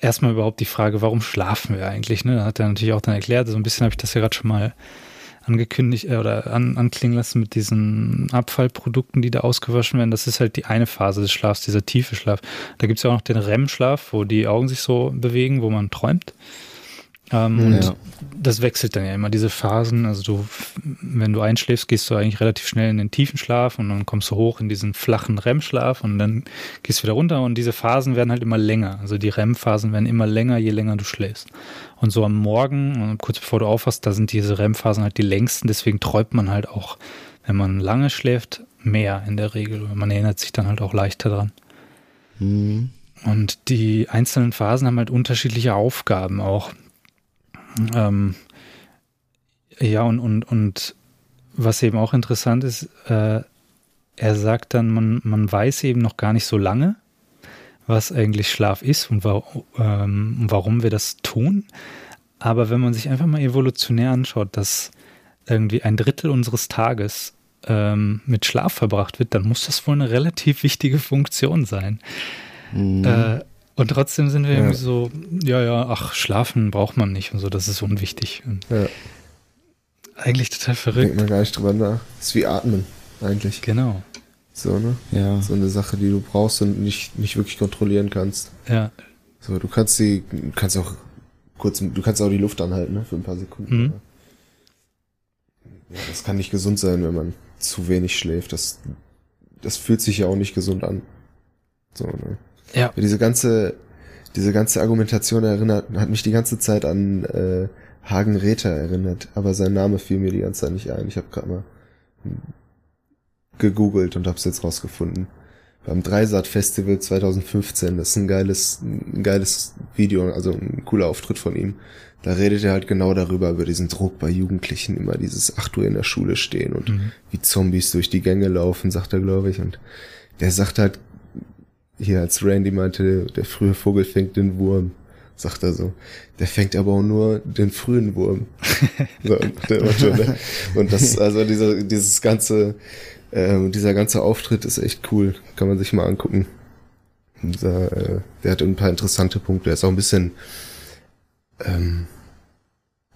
Erstmal überhaupt die Frage, warum schlafen wir eigentlich? Ne? Da hat er natürlich auch dann erklärt, so ein bisschen habe ich das ja gerade schon mal angekündigt äh, oder an, anklingen lassen mit diesen Abfallprodukten, die da ausgewaschen werden. Das ist halt die eine Phase des Schlafs, dieser tiefe Schlaf. Da gibt es ja auch noch den REM-Schlaf, wo die Augen sich so bewegen, wo man träumt. Ähm, ja. Und das wechselt dann ja immer, diese Phasen. Also du, wenn du einschläfst, gehst du eigentlich relativ schnell in den tiefen Schlaf und dann kommst du hoch in diesen flachen REM-Schlaf und dann gehst du wieder runter und diese Phasen werden halt immer länger. Also die REM-Phasen werden immer länger, je länger du schläfst. Und so am Morgen, kurz bevor du aufwachst, da sind diese REM-Phasen halt die längsten, deswegen träumt man halt auch, wenn man lange schläft, mehr in der Regel. Man erinnert sich dann halt auch leichter dran. Mhm. Und die einzelnen Phasen haben halt unterschiedliche Aufgaben auch. Ähm, ja, und, und, und was eben auch interessant ist, äh, er sagt dann, man, man weiß eben noch gar nicht so lange, was eigentlich Schlaf ist und wa ähm, warum wir das tun. Aber wenn man sich einfach mal evolutionär anschaut, dass irgendwie ein Drittel unseres Tages ähm, mit Schlaf verbracht wird, dann muss das wohl eine relativ wichtige Funktion sein. Mhm. Äh, und trotzdem sind wir ja. irgendwie so, ja, ja, ach, schlafen braucht man nicht und so, das ist unwichtig. Ja. Eigentlich total verrückt. Denkt man gar nicht drüber nach. Das ist wie Atmen, eigentlich. Genau. So, ne? Ja. So eine Sache, die du brauchst und nicht, nicht wirklich kontrollieren kannst. Ja. So, du kannst die, kannst auch kurz, du kannst auch die Luft anhalten, ne, für ein paar Sekunden. Mhm. Ja, das kann nicht gesund sein, wenn man zu wenig schläft. Das, das fühlt sich ja auch nicht gesund an. So, ne? Ja. Diese ganze, diese ganze Argumentation erinnert, hat mich die ganze Zeit an äh, Hagen Räther erinnert, aber sein Name fiel mir die ganze Zeit nicht ein. Ich habe gerade mal gegoogelt und habe es jetzt rausgefunden. Beim Dreisat Festival 2015, das ist ein geiles, ein geiles Video, also ein cooler Auftritt von ihm. Da redet er halt genau darüber, über diesen Druck bei Jugendlichen, immer dieses acht Uhr in der Schule stehen und mhm. wie Zombies durch die Gänge laufen, sagt er, glaube ich. Und der sagt halt, hier als Randy meinte, der frühe Vogel fängt den Wurm, sagt er so. Der fängt aber auch nur den frühen Wurm. so, ne? und das, also dieser, dieses ganze, ähm, dieser ganze Auftritt ist echt cool. Kann man sich mal angucken. Dieser, äh, der hat ein paar interessante Punkte. Er ist auch ein bisschen ähm,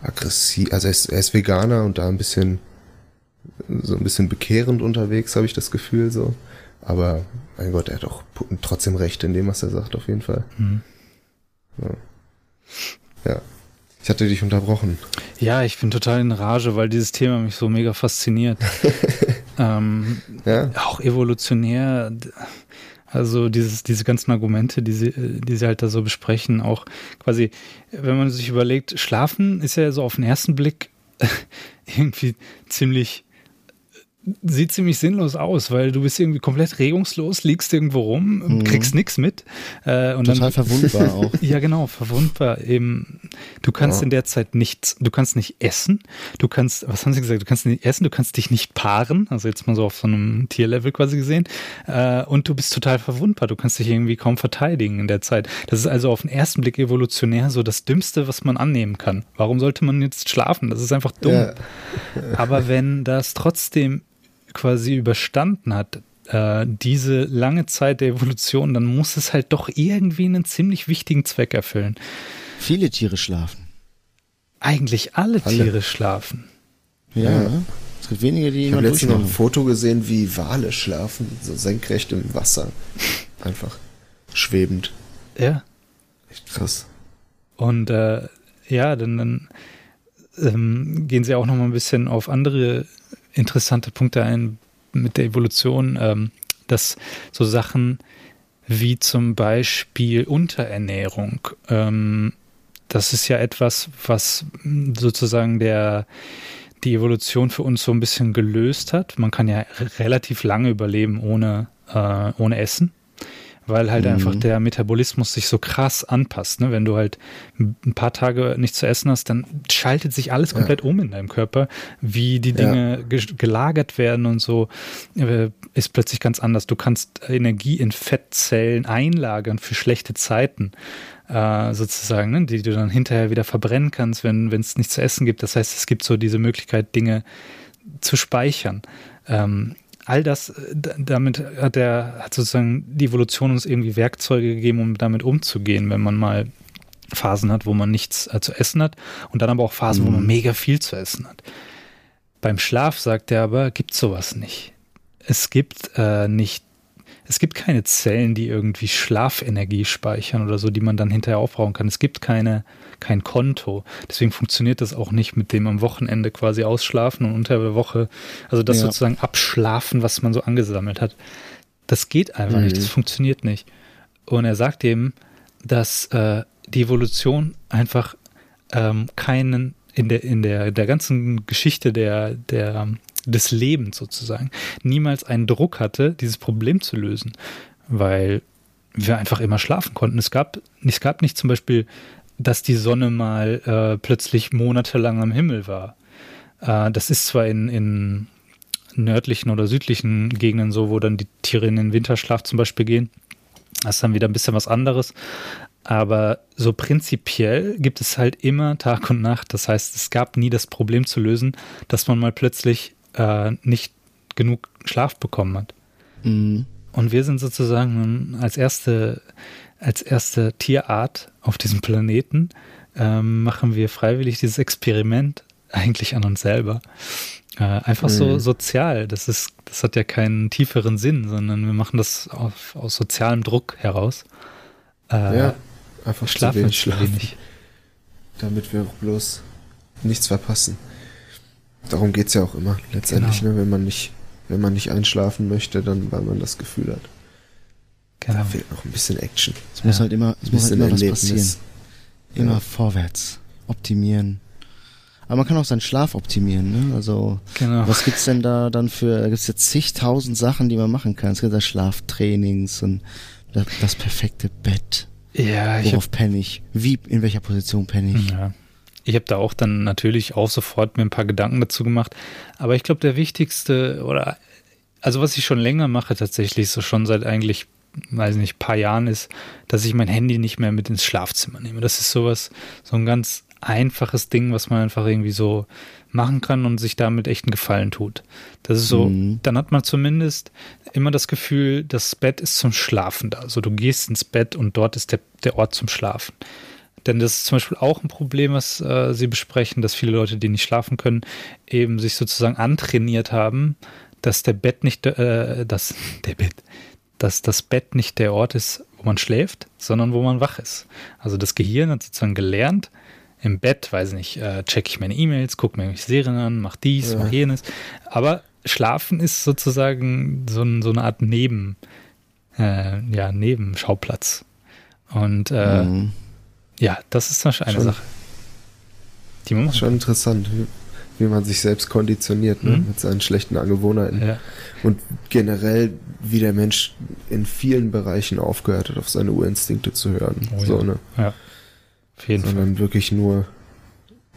aggressiv. Also er ist, er ist Veganer und da ein bisschen so ein bisschen bekehrend unterwegs, habe ich das Gefühl so. Aber mein Gott, er hat auch trotzdem recht in dem, was er sagt, auf jeden Fall. Mhm. Ja. ja. Ich hatte dich unterbrochen. Ja, ich bin total in Rage, weil dieses Thema mich so mega fasziniert. ähm, ja? Auch evolutionär, also dieses, diese ganzen Argumente, die sie, die sie halt da so besprechen, auch quasi, wenn man sich überlegt, Schlafen ist ja so auf den ersten Blick irgendwie ziemlich sieht ziemlich sinnlos aus, weil du bist irgendwie komplett regungslos, liegst irgendwo rum, mhm. kriegst nichts mit. Äh, und Total dann, verwundbar auch. ja, genau, verwundbar. Eben, du kannst ja. in der Zeit nichts, du kannst nicht essen, du kannst, was haben sie gesagt, du kannst nicht essen, du kannst dich nicht paaren, also jetzt mal so auf so einem Tierlevel quasi gesehen, äh, und du bist total verwundbar, du kannst dich irgendwie kaum verteidigen in der Zeit. Das ist also auf den ersten Blick evolutionär so das Dümmste, was man annehmen kann. Warum sollte man jetzt schlafen? Das ist einfach dumm. Ja. Aber wenn das trotzdem quasi überstanden hat, äh, diese lange Zeit der Evolution, dann muss es halt doch irgendwie einen ziemlich wichtigen Zweck erfüllen. Viele Tiere schlafen. Eigentlich alle, alle. Tiere schlafen. Ja, ja. Es gibt wenige, die Ich habe letztens noch ein Foto gesehen, wie Wale schlafen, so senkrecht im Wasser. Einfach schwebend. Ja. Echt krass. Und äh, ja, dann, dann ähm, gehen sie auch noch mal ein bisschen auf andere interessante Punkte ein mit der Evolution, ähm, dass so Sachen wie zum Beispiel Unterernährung, ähm, das ist ja etwas, was sozusagen der die Evolution für uns so ein bisschen gelöst hat. Man kann ja relativ lange überleben ohne, äh, ohne Essen weil halt mhm. einfach der Metabolismus sich so krass anpasst. Ne? Wenn du halt ein paar Tage nichts zu essen hast, dann schaltet sich alles komplett ja. um in deinem Körper, wie die Dinge ja. gelagert werden und so, äh, ist plötzlich ganz anders. Du kannst Energie in Fettzellen einlagern für schlechte Zeiten. Äh, sozusagen, ne? die du dann hinterher wieder verbrennen kannst, wenn es nichts zu essen gibt. Das heißt, es gibt so diese Möglichkeit, Dinge zu speichern. Ähm, all das, äh, damit hat er, hat sozusagen die Evolution uns irgendwie Werkzeuge gegeben, um damit umzugehen, wenn man mal Phasen hat, wo man nichts äh, zu essen hat und dann aber auch Phasen, mhm. wo man mhm. mega viel zu essen hat. Beim Schlaf, sagt er aber, gibt sowas nicht. Es gibt äh, nicht es gibt keine Zellen, die irgendwie Schlafenergie speichern oder so, die man dann hinterher aufbrauchen kann. Es gibt keine, kein Konto. Deswegen funktioniert das auch nicht mit dem am Wochenende quasi ausschlafen und unter der Woche, also das ja. sozusagen abschlafen, was man so angesammelt hat. Das geht einfach mhm. nicht, das funktioniert nicht. Und er sagt eben, dass äh, die Evolution einfach ähm, keinen in der, in der, der ganzen Geschichte der, der des Lebens sozusagen, niemals einen Druck hatte, dieses Problem zu lösen, weil wir einfach immer schlafen konnten. Es gab, es gab nicht zum Beispiel, dass die Sonne mal äh, plötzlich monatelang am Himmel war. Äh, das ist zwar in, in nördlichen oder südlichen Gegenden so, wo dann die Tiere in den Winterschlaf zum Beispiel gehen. Das ist dann wieder ein bisschen was anderes. Aber so prinzipiell gibt es halt immer Tag und Nacht. Das heißt, es gab nie das Problem zu lösen, dass man mal plötzlich äh, nicht genug Schlaf bekommen hat. Mhm. Und wir sind sozusagen als erste, als erste Tierart auf diesem Planeten, ähm, machen wir freiwillig dieses Experiment eigentlich an uns selber. Äh, einfach so Mhm. sozial. Das ist, das hat ja keinen tieferen Sinn, sondern wir machen das auf, aus sozialem Druck heraus. Äh, Ja, einfach zu schlafen wenig zu schlafen, wenig. damit wir auch bloß nichts verpassen. Darum geht's ja auch immer, letztendlich, Genau. ne? wenn man nicht, wenn man nicht einschlafen möchte, dann weil man das Gefühl hat. Genau. Da fehlt noch ein bisschen Action. Es muss Ja. halt immer, es muss halt immer was Erlebnis. passieren. Immer Ja. vorwärts. Optimieren. Aber man kann auch seinen Schlaf optimieren, ne? Also, Genau. was gibt's denn da dann für, da gibt's jetzt zigtausend Sachen, die man machen kann. Es gibt da Schlaftrainings und das, das perfekte Bett. Ja, ich hab, Worauf penne ich? Wie, in welcher Position penne ich? ja. Ich habe da auch dann natürlich auch sofort mir ein paar Gedanken dazu gemacht. Aber ich glaube, der wichtigste oder also was ich schon länger mache tatsächlich, so schon seit eigentlich, weiß nicht, paar Jahren ist, dass ich mein Handy nicht mehr mit ins Schlafzimmer nehme. Das ist sowas, so ein ganz einfaches Ding, was man einfach irgendwie so machen kann und sich damit echt einen Gefallen tut. Das ist so, Mhm. dann hat man zumindest immer das Gefühl, das Bett ist zum Schlafen da. Also du gehst ins Bett und dort ist der, der Ort zum Schlafen. Denn das ist zum Beispiel auch ein Problem, was äh, Sie besprechen, dass viele Leute, die nicht schlafen können, eben sich sozusagen antrainiert haben, dass der Bett nicht, äh, dass der Bett, dass das Bett nicht der Ort ist, wo man schläft, sondern wo man wach ist. Also das Gehirn hat sozusagen gelernt, im Bett, weiß nicht, äh, checke ich meine E-Mails, gucke mir Serien an, mach dies, Ja. mach jenes. Aber Schlafen ist sozusagen so, so eine Art Neben, äh, ja, Nebenschauplatz. Und äh, Mhm. ja, das ist zum Beispiel eine Schon- Sache. Die man Schon interessant, wie, man sich selbst konditioniert, ne? Mhm. mit seinen schlechten Angewohnheiten. Ja, Und generell, wie der Mensch in vielen Bereichen aufgehört hat, auf seine Urinstinkte zu hören. Oh ja. so, ne? ja. Auf jeden Fall. Sondern wirklich nur,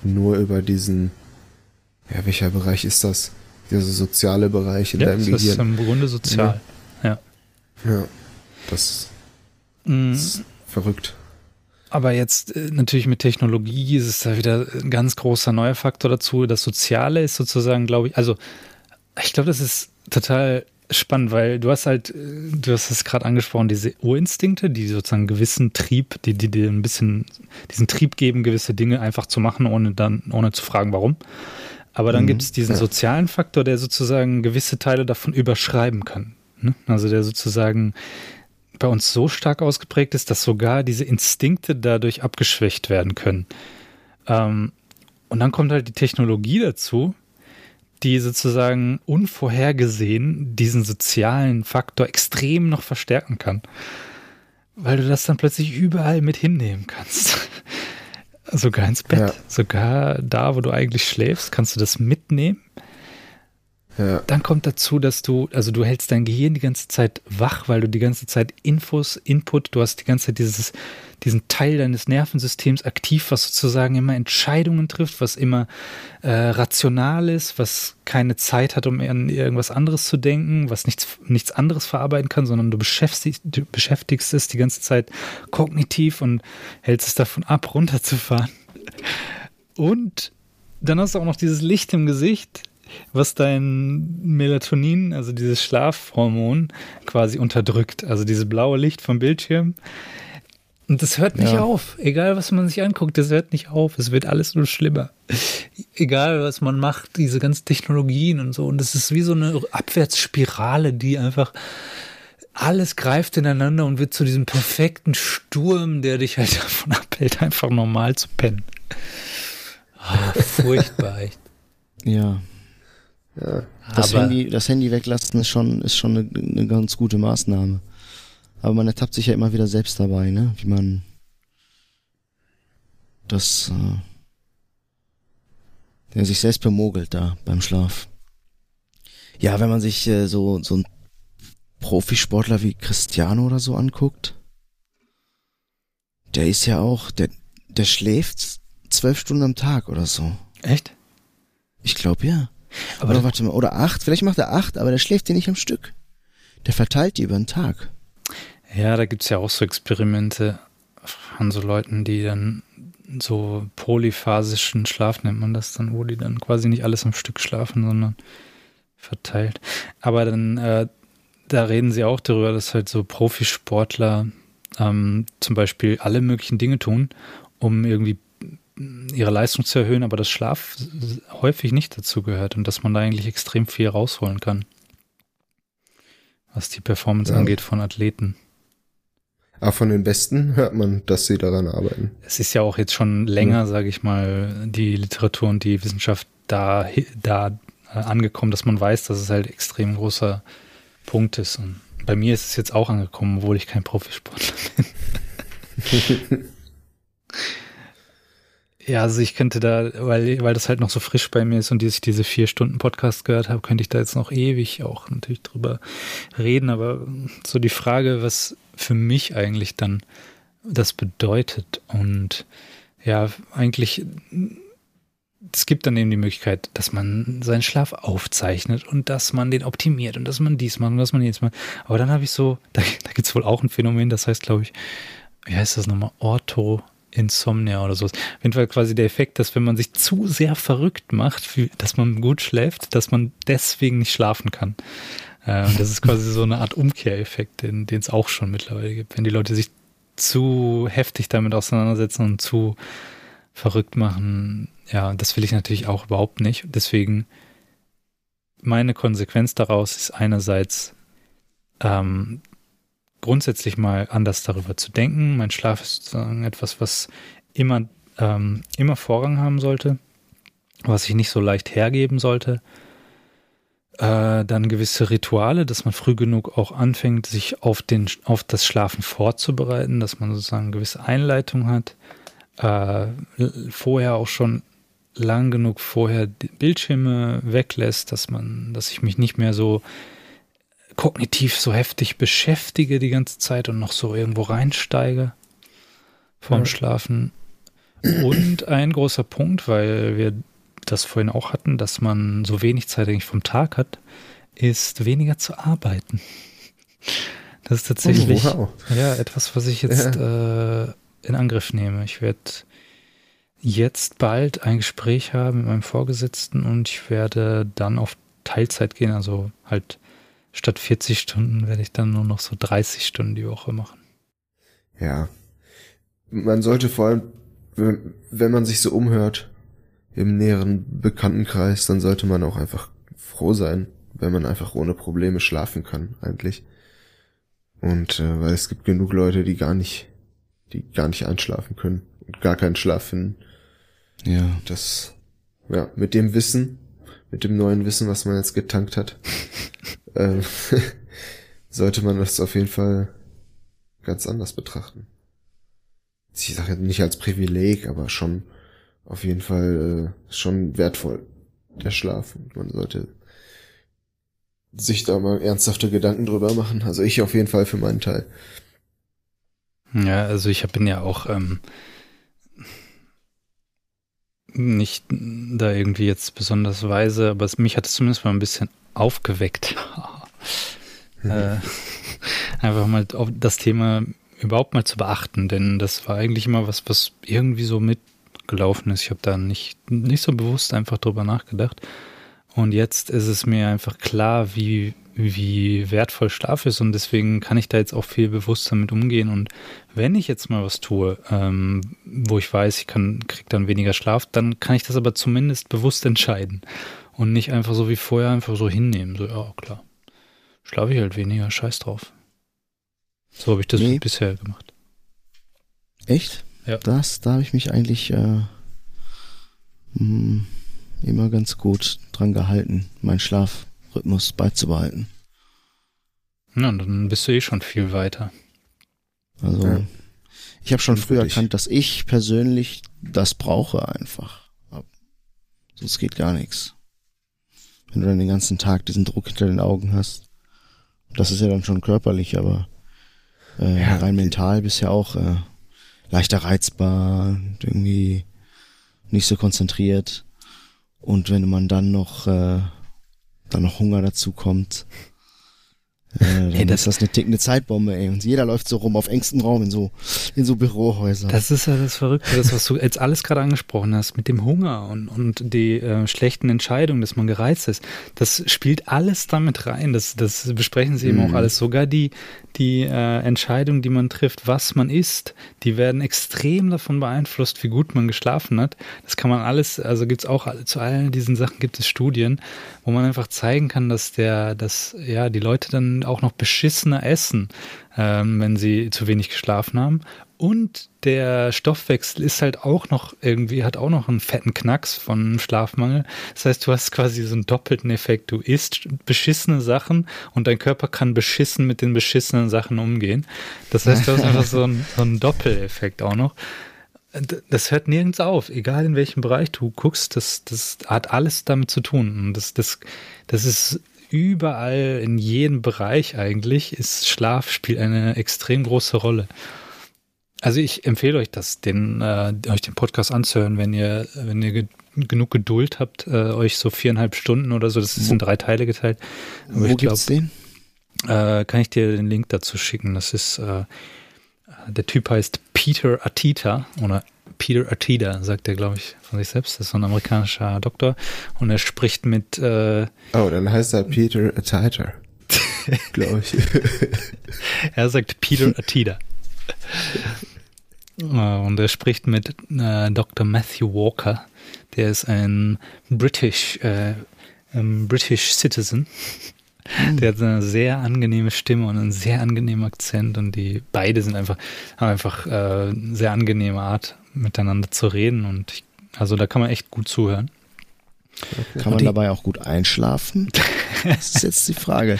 nur über diesen, ja, welcher Bereich ist das? Dieser soziale Bereich in Ja, deinem das ist Gehirn. im Grunde sozial. Ja, das Mhm. ist verrückt. Aber jetzt äh, natürlich mit Technologie ist es da wieder ein ganz großer neuer Faktor dazu. Das Soziale ist sozusagen, glaube ich, also ich glaube, das ist total spannend, weil du hast halt, äh, du hast es gerade angesprochen, diese Urinstinkte, die sozusagen einen gewissen Trieb, die, die dir ein bisschen diesen Trieb geben, gewisse Dinge einfach zu machen, ohne dann, ohne zu fragen, warum. Aber dann Mhm, gibt es diesen ja. sozialen Faktor, der sozusagen gewisse Teile davon überschreiben kann. Ne? Also der sozusagen bei uns so stark ausgeprägt ist, dass sogar diese Instinkte dadurch abgeschwächt werden können. Ähm, und dann kommt halt die Technologie dazu, die sozusagen unvorhergesehen diesen sozialen Faktor extrem noch verstärken kann. Weil du das dann plötzlich überall mit hinnehmen kannst. Sogar ins Bett. Ja. Sogar da, wo du eigentlich schläfst, kannst du das mitnehmen. Dann kommt dazu, dass du, also du hältst dein Gehirn die ganze Zeit wach, weil du die ganze Zeit Infos, Input, du hast die ganze Zeit dieses, diesen Teil deines Nervensystems aktiv, was sozusagen immer Entscheidungen trifft, was immer äh, rational ist, was keine Zeit hat, um an irgendwas anderes zu denken, was nichts, nichts anderes verarbeiten kann, sondern du beschäftigst, du beschäftigst es die ganze Zeit kognitiv und hältst es davon ab, runterzufahren. Und dann hast du auch noch dieses Licht im Gesicht, was dein Melatonin, also dieses Schlafhormon, quasi unterdrückt. Also dieses blaue Licht vom Bildschirm. Und das hört nicht Ja. auf. Egal, was man sich anguckt, das hört nicht auf. Es wird alles nur schlimmer. Egal, was man macht, diese ganzen Technologien und so. Und das ist wie so eine Abwärtsspirale, die einfach alles greift ineinander und wird zu diesem perfekten Sturm, der dich halt davon abhält, einfach normal zu pennen. Ah, furchtbar, echt. Ja. Ja. Das Aber- Handy, das Handy weglassen ist schon, ist schon eine, eine ganz gute Maßnahme. Aber man ertappt sich ja immer wieder selbst dabei, ne? Wie man das, äh, der sich selbst bemogelt da beim Schlaf. Ja, wenn man sich äh, so, so ein Profisportler wie Cristiano oder so anguckt, der ist ja auch, der, der schläft zwölf Stunden am Tag oder so. Echt? Ich glaube ja. Aber oder warte mal, oder acht, vielleicht macht er acht, aber der schläft die nicht am Stück. Der verteilt die über den Tag. Ja, da gibt's ja auch so Experimente. an so Leuten, die dann so polyphasischen Schlaf nennt man das dann, wo die dann quasi nicht alles am Stück schlafen, sondern verteilt. Aber dann, äh, da reden sie auch darüber, dass halt so Profisportler ähm, zum Beispiel alle möglichen Dinge tun, um irgendwie ihre Leistung zu erhöhen, aber das Schlaf häufig nicht dazu gehört und dass man da eigentlich extrem viel rausholen kann, was die Performance ja. angeht von Athleten. Aber von den Besten hört man, dass sie daran arbeiten. Es ist ja auch jetzt schon länger, ja. sage ich mal, die Literatur und die Wissenschaft da, da äh, angekommen, dass man weiß, dass es halt extrem großer Punkt ist. Und bei mir ist es jetzt auch angekommen, obwohl ich kein Profisportler bin. Ja, also ich könnte da, weil, weil das halt noch so frisch bei mir ist und ich diese vier Stunden Podcast gehört habe, könnte ich da jetzt noch ewig auch natürlich drüber reden. Aber so die Frage, was für mich eigentlich dann das bedeutet und ja, eigentlich, es gibt dann eben die Möglichkeit, dass man seinen Schlaf aufzeichnet und dass man den optimiert und dass man dies macht und dass man jetzt macht. Aber dann habe ich so, da, da gibt es wohl auch ein Phänomen, das heißt, glaube ich, wie heißt das nochmal? Ortho, Insomnia oder sowas. Auf jeden Fall quasi der Effekt, dass wenn man sich zu sehr verrückt macht, dass man gut schläft, dass man deswegen nicht schlafen kann. Äh, und das ist quasi so eine Art Umkehreffekt, den es auch schon mittlerweile gibt. Wenn die Leute sich zu heftig damit auseinandersetzen und zu verrückt machen, ja, das will ich natürlich auch überhaupt nicht. Deswegen meine Konsequenz daraus ist einerseits ähm, grundsätzlich mal anders darüber zu denken. Mein Schlaf ist sozusagen etwas, was immer, ähm, immer Vorrang haben sollte, was ich nicht so leicht hergeben sollte. Äh, dann gewisse Rituale, dass man früh genug auch anfängt, sich auf, den, auf das Schlafen vorzubereiten, dass man sozusagen eine gewisse Einleitung hat. Äh, vorher auch schon lang genug vorher Bildschirme weglässt, dass man, dass ich mich nicht mehr so kognitiv so heftig beschäftige die ganze Zeit und noch so irgendwo reinsteige vorm. Schlafen. Und ein großer Punkt, weil wir das vorhin auch hatten, dass man so wenig Zeit eigentlich vom Tag hat, ist weniger zu arbeiten. Das ist tatsächlich oh, wow. ja, etwas, was ich jetzt ja. äh, in Angriff nehme. Ich werde jetzt bald ein Gespräch haben mit meinem Vorgesetzten und ich werde dann auf Teilzeit gehen, also halt statt 40 Stunden werde ich dann nur noch so 30 Stunden die Woche machen. Ja. Man sollte vor allem, wenn man sich so umhört im näheren Bekanntenkreis, dann sollte man auch einfach froh sein, wenn man einfach ohne Probleme schlafen kann, eigentlich. Und äh, weil es gibt genug Leute, die gar nicht, die gar nicht einschlafen können und gar keinen Schlaf finden. Ja. Das, ja, mit dem Wissen, mit dem neuen Wissen, was man jetzt getankt hat, ähm, sollte man das auf jeden Fall ganz anders betrachten. Ich sage nicht als Privileg, aber schon auf jeden Fall äh, schon wertvoll, der Schlaf. Und man sollte sich da mal ernsthafte Gedanken drüber machen. Also ich auf jeden Fall für meinen Teil. Ja, also ich bin ja auch ähm, nicht da irgendwie jetzt besonders weise, aber es, mich hat es zumindest mal ein bisschen aufgeweckt. Äh, einfach mal auf das Thema überhaupt mal zu beachten, denn das war eigentlich immer was, was irgendwie so mitgelaufen ist. Ich habe da nicht, nicht so bewusst einfach drüber nachgedacht. Und jetzt ist es mir einfach klar, wie, wie wertvoll Schlaf ist und deswegen kann ich da jetzt auch viel bewusster mit umgehen. Und wenn ich jetzt mal was tue, ähm, wo ich weiß, ich kann, krieg dann weniger Schlaf, dann kann ich das aber zumindest bewusst entscheiden und nicht einfach so wie vorher einfach so hinnehmen. So, ja, klar. Schlafe ich halt weniger, scheiß drauf. So habe ich das nee. bisher gemacht. Echt? Ja. Das, da habe ich mich eigentlich äh, mh, hm, immer ganz gut dran gehalten, meinen Schlafrhythmus beizubehalten. Na, dann bist du eh schon viel weiter. Also, ja. ich habe schon früh erkannt, dass ich persönlich das brauche einfach. Sonst geht gar nichts wenn du dann den ganzen Tag diesen Druck hinter den Augen hast. Das ist ja dann schon körperlich, aber äh, ja. rein mental bist ja auch äh, leichter reizbar, irgendwie nicht so konzentriert. Und wenn man dann noch äh, dann noch Hunger dazu kommt, Äh, dann ey, das ist das eine tickende Zeitbombe, ey. Und jeder läuft so rum auf engstem Raum in so, in so Bürohäusern. Das ist ja das Verrückte, das, was du jetzt alles gerade angesprochen hast, mit dem Hunger und, und die äh, schlechten Entscheidungen, dass man gereizt ist. Das spielt alles damit rein. Das, das besprechen sie mhm. eben auch alles. Sogar die, die äh, Entscheidungen, die man trifft, was man isst, die werden extrem davon beeinflusst, wie gut man geschlafen hat. Das kann man alles, also gibt es auch zu allen diesen Sachen gibt es Studien, wo man einfach zeigen kann, dass der, dass ja die Leute dann auch noch beschissener essen, ähm, wenn sie zu wenig geschlafen haben. Und der Stoffwechsel ist halt auch noch irgendwie, hat auch noch einen fetten Knacks von Schlafmangel. Das heißt, du hast quasi so einen doppelten Effekt. Du isst beschissene Sachen und dein Körper kann beschissen mit den beschissenen Sachen umgehen. Das heißt, du hast einfach so einen, so einen Doppeleffekt auch noch. Das hört nirgends auf, egal in welchem Bereich du guckst, das, das hat alles damit zu tun. Und das, das, das ist überall, in jedem Bereich eigentlich, ist Schlaf spielt eine extrem große Rolle. Also ich empfehle euch das, den, äh, euch den Podcast anzuhören, wenn ihr, wenn ihr ge genug Geduld habt, äh, euch so viereinhalb Stunden oder so, das ist in drei Teile geteilt. Aber Wo ich glaub, den? Äh, kann ich dir den Link dazu schicken. Das ist, äh, der Typ heißt Peter Atita oder Peter Atida, sagt er, glaube ich, von sich selbst. Das ist so ein amerikanischer Doktor und er spricht mit. Äh, oh, dann heißt er Peter Atita, glaube ich. er sagt Peter Atida. Äh, und er spricht mit äh, Dr. Matthew Walker. Der ist ein British, äh, ein British Citizen. Der hat eine sehr angenehme Stimme und einen sehr angenehmen Akzent und die beide sind einfach, haben einfach äh, sehr angenehme Art, miteinander zu reden und ich, also da kann man echt gut zuhören. Okay. Kann man die, dabei auch gut einschlafen? Das ist jetzt die Frage.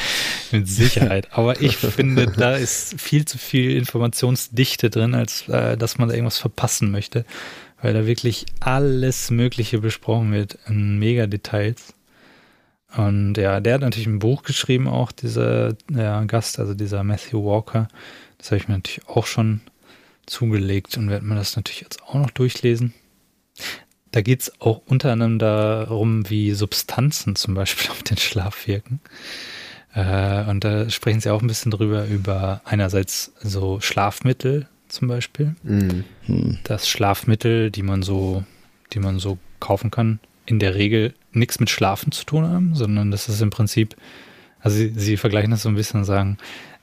Mit Sicherheit. Aber ich finde, da ist viel zu viel Informationsdichte drin, als äh, dass man da irgendwas verpassen möchte, weil da wirklich alles Mögliche besprochen wird in mega Details. Und ja, der hat natürlich ein Buch geschrieben, auch dieser ja, Gast, also dieser Matthew Walker. Das habe ich mir natürlich auch schon zugelegt und werde mir das natürlich jetzt auch noch durchlesen. Da geht es auch unter anderem darum, wie Substanzen zum Beispiel auf den Schlaf wirken. Äh, und da sprechen sie auch ein bisschen drüber, über einerseits so Schlafmittel zum Beispiel. Mhm. Das Schlafmittel, die man so, die man so kaufen kann, in der Regel nichts mit Schlafen zu tun haben, sondern das ist im Prinzip, also sie, sie vergleichen das so ein bisschen und sagen,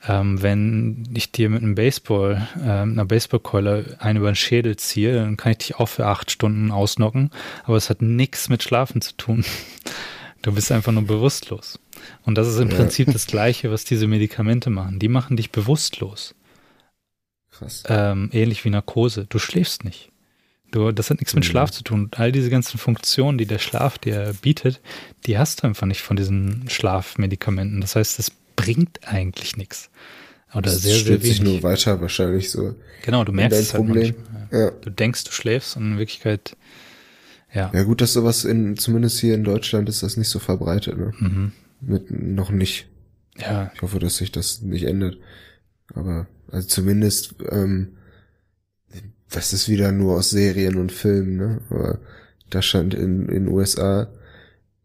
ähm, wenn ich dir mit einem Baseball, äh, einer Baseballkeule einen über den Schädel ziehe, dann kann ich dich auch für acht Stunden ausnocken, aber es hat nichts mit Schlafen zu tun. Du bist einfach nur bewusstlos. Und das ist im ja. Prinzip das Gleiche, was diese Medikamente machen. Die machen dich bewusstlos. Krass. Ähm, ähnlich wie Narkose. Du schläfst nicht. Du, das hat nichts mit mhm. Schlaf zu tun. All diese ganzen Funktionen, die der Schlaf dir bietet, die hast du einfach nicht von diesen Schlafmedikamenten. Das heißt, es bringt eigentlich nichts. Oder das sehr, sehr wenig. sich nur weiter wahrscheinlich so. Genau, du merkst es halt Problem. Ja. Du denkst, du schläfst und in Wirklichkeit, ja. Ja gut, dass sowas in, zumindest hier in Deutschland ist das nicht so verbreitet, ne? Mhm. Mit, noch nicht. Ja. Ich hoffe, dass sich das nicht ändert. Aber, also zumindest, ähm, das ist wieder nur aus Serien und Filmen, ne? Aber da scheint in in USA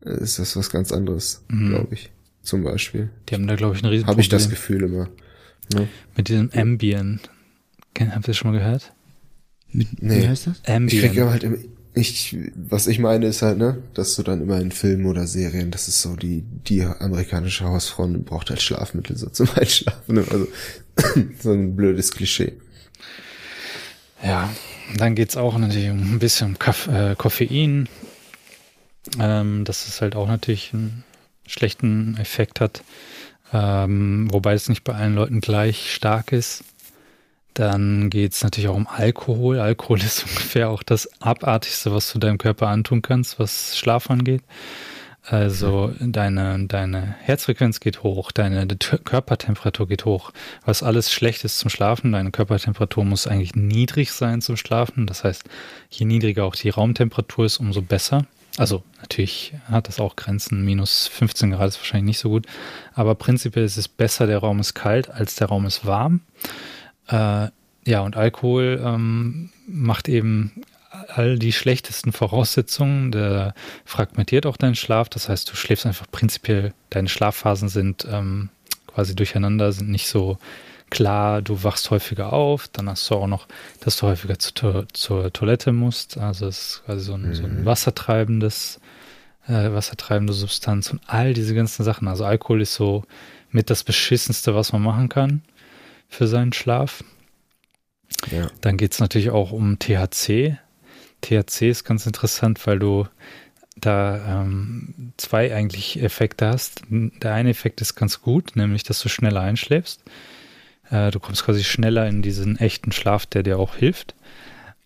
äh, ist das was ganz anderes, mhm. glaube ich. Zum Beispiel. Die haben da, glaube ich, ein riesen Habe ich das Gefühl immer. Ne? Mit diesem Ambient. Habt ihr das schon mal gehört? Mit, nee. Wie heißt das? Ambient. Ich kriege halt immer, ich, was ich meine ist halt, ne, dass du dann immer in Filmen oder Serien, das ist so die, die amerikanische Hausfrau braucht halt Schlafmittel so zum Einschlafen. Ne? Also, so ein blödes Klischee. Ja, dann geht's auch natürlich um ein bisschen Kaff, äh, Koffein. Ähm, das ist halt auch natürlich einen schlechten Effekt hat, ähm, wobei es nicht bei allen Leuten gleich stark ist. Dann geht's natürlich auch um Alkohol. Alkohol ist ungefähr auch das Abartigste, was du deinem Körper antun kannst, was Schlaf angeht. Also deine, deine Herzfrequenz geht hoch, deine Körpertemperatur geht hoch, was alles schlecht ist zum Schlafen. Deine Körpertemperatur muss eigentlich niedrig sein zum Schlafen. Das heißt, je niedriger auch die Raumtemperatur ist, umso besser. Also natürlich hat das auch Grenzen. Minus 15 Grad ist wahrscheinlich nicht so gut. Aber prinzipiell ist es besser, der Raum ist kalt, als der Raum ist warm. Äh, ja, und Alkohol ähm, macht eben all die schlechtesten Voraussetzungen. Der fragmentiert auch deinen Schlaf. Das heißt, du schläfst einfach prinzipiell, deine Schlafphasen sind ähm, quasi durcheinander, sind nicht so klar, du wachst häufiger auf, dann hast du auch noch, dass du häufiger zu, zur Toilette musst. Also es ist quasi so ein, mhm. so ein mhm. wassertreibendes, äh, wassertreibende Substanz und all diese ganzen Sachen. Also Alkohol ist so mit das Beschissenste, was man machen kann für seinen Schlaf. Ja. Dann geht es natürlich auch um THC. THC ist ganz interessant, weil du da ähm, zwei eigentlich Effekte hast. Der eine Effekt ist ganz gut, nämlich dass du schneller einschläfst. Äh, du kommst quasi schneller in diesen echten Schlaf, der dir auch hilft.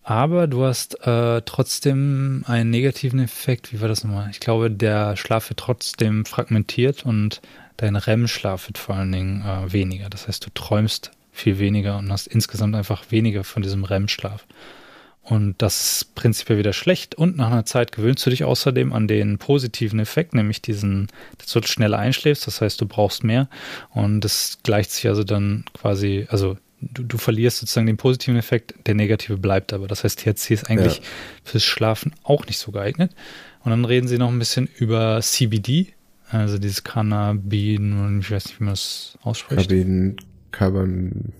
Aber du hast äh, trotzdem einen negativen Effekt. Wie war das nochmal? Ich glaube, der Schlaf wird trotzdem fragmentiert und dein REM-Schlaf wird vor allen Dingen äh, weniger. Das heißt, du träumst viel weniger und hast insgesamt einfach weniger von diesem REM-Schlaf. Und das ist prinzipiell wieder schlecht. Und nach einer Zeit gewöhnst du dich außerdem an den positiven Effekt, nämlich diesen, dass du schneller einschläfst. Das heißt, du brauchst mehr. Und das gleicht sich also dann quasi, also du, du verlierst sozusagen den positiven Effekt, der negative bleibt aber. Das heißt, THC ist eigentlich ja. fürs Schlafen auch nicht so geeignet. Und dann reden sie noch ein bisschen über CBD, also dieses Cannabin, ich weiß nicht, wie man das ausspricht. Cannabin, Caban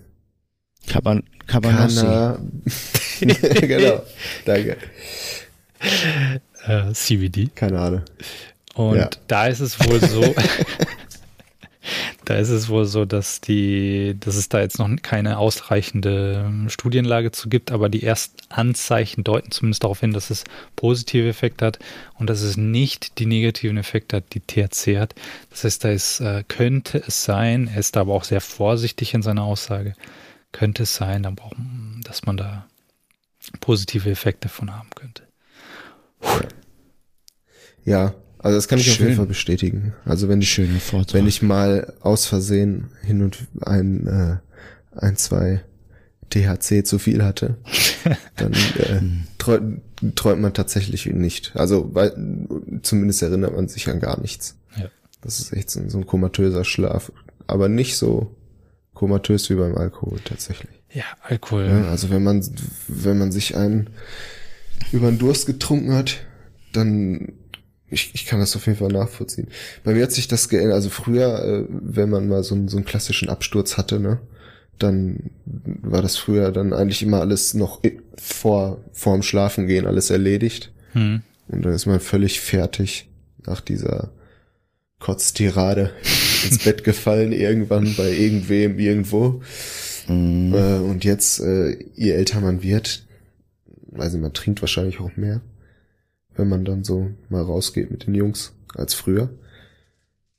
Caban Cabanossi. genau, danke. Äh, CBD. Keine Ahnung. Und ja. da ist es wohl so, da ist es wohl so, dass die, dass es da jetzt noch keine ausreichende Studienlage zu gibt, aber die ersten Anzeichen deuten zumindest darauf hin, dass es positive Effekte hat und dass es nicht die negativen Effekte hat, die THC hat. Das heißt, da ist, äh, könnte es sein, er ist da aber auch sehr vorsichtig in seiner Aussage, könnte es sein, dass man da positive Effekte davon haben könnte. Ja, also das kann ich Schön. auf jeden Fall bestätigen. Also wenn ich, wenn ich mal aus Versehen hin und ein, äh, ein, zwei THC zu viel hatte, dann äh, träumt, träumt man tatsächlich nicht. Also weil, zumindest erinnert man sich an gar nichts. Ja. Das ist echt so, so ein komatöser Schlaf. Aber nicht so komatös wie beim Alkohol tatsächlich. Ja, Alkohol. Ja, also wenn man, wenn man sich einen über den Durst getrunken hat, dann ich, ich kann das auf jeden Fall nachvollziehen. Bei mir hat sich das geändert. Also früher, äh, wenn man mal so, einen, so einen klassischen Absturz hatte, ne, dann war das früher dann eigentlich immer alles noch vor vorm Schlafengehen alles erledigt. Hm. Und dann ist man völlig fertig nach dieser Kotztirade ins Bett gefallen irgendwann bei irgendwem irgendwo. Mhm. Äh, und jetzt, äh, je älter man wird, weiß ich, man trinkt wahrscheinlich auch mehr wenn man dann so mal rausgeht mit den Jungs als früher,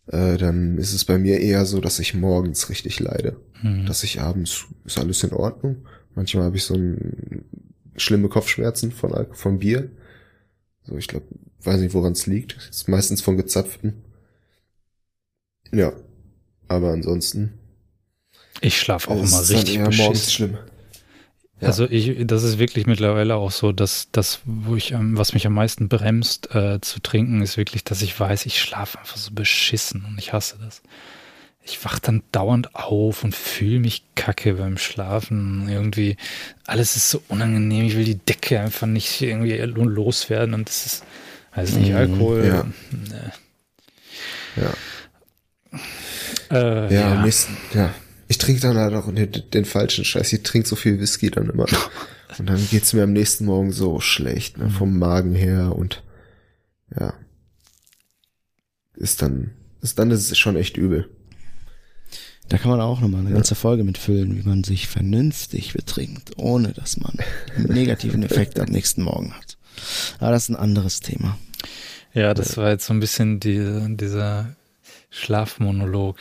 äh, dann ist es bei mir eher so, dass ich morgens richtig leide. Mhm. Dass ich abends ist alles in Ordnung. Manchmal habe ich so ein, schlimme Kopfschmerzen von, von Bier. So, ich glaube, weiß nicht, woran es liegt. Ist meistens von gezapften. Ja. Aber ansonsten. Ich schlafe auch immer richtig beschissen. morgens schlimm. Ja. Also ich, das ist wirklich mittlerweile auch so, dass das, wo ich, was mich am meisten bremst äh, zu trinken, ist wirklich, dass ich weiß, ich schlafe einfach so beschissen und ich hasse das. Ich wach dann dauernd auf und fühle mich kacke beim Schlafen. Irgendwie, alles ist so unangenehm. Ich will die Decke einfach nicht irgendwie loswerden und das ist, weiß nicht, mhm. Alkohol. Ja. Nee. Ja. Äh, ja, ja. Nächsten, ja. Ich trinke dann halt auch den, den, falschen Scheiß. Ich trinke so viel Whisky dann immer. Und dann geht's mir am nächsten Morgen so schlecht, ne, vom Magen her und ja. Ist dann, ist dann ist es schon echt übel. Da kann man auch nochmal eine ja. ganze Folge mitfüllen, wie man sich vernünftig betrinkt, ohne dass man einen negativen Effekt am nächsten Morgen hat. Aber das ist ein anderes Thema. Ja, das war jetzt so ein bisschen die, dieser Schlafmonolog.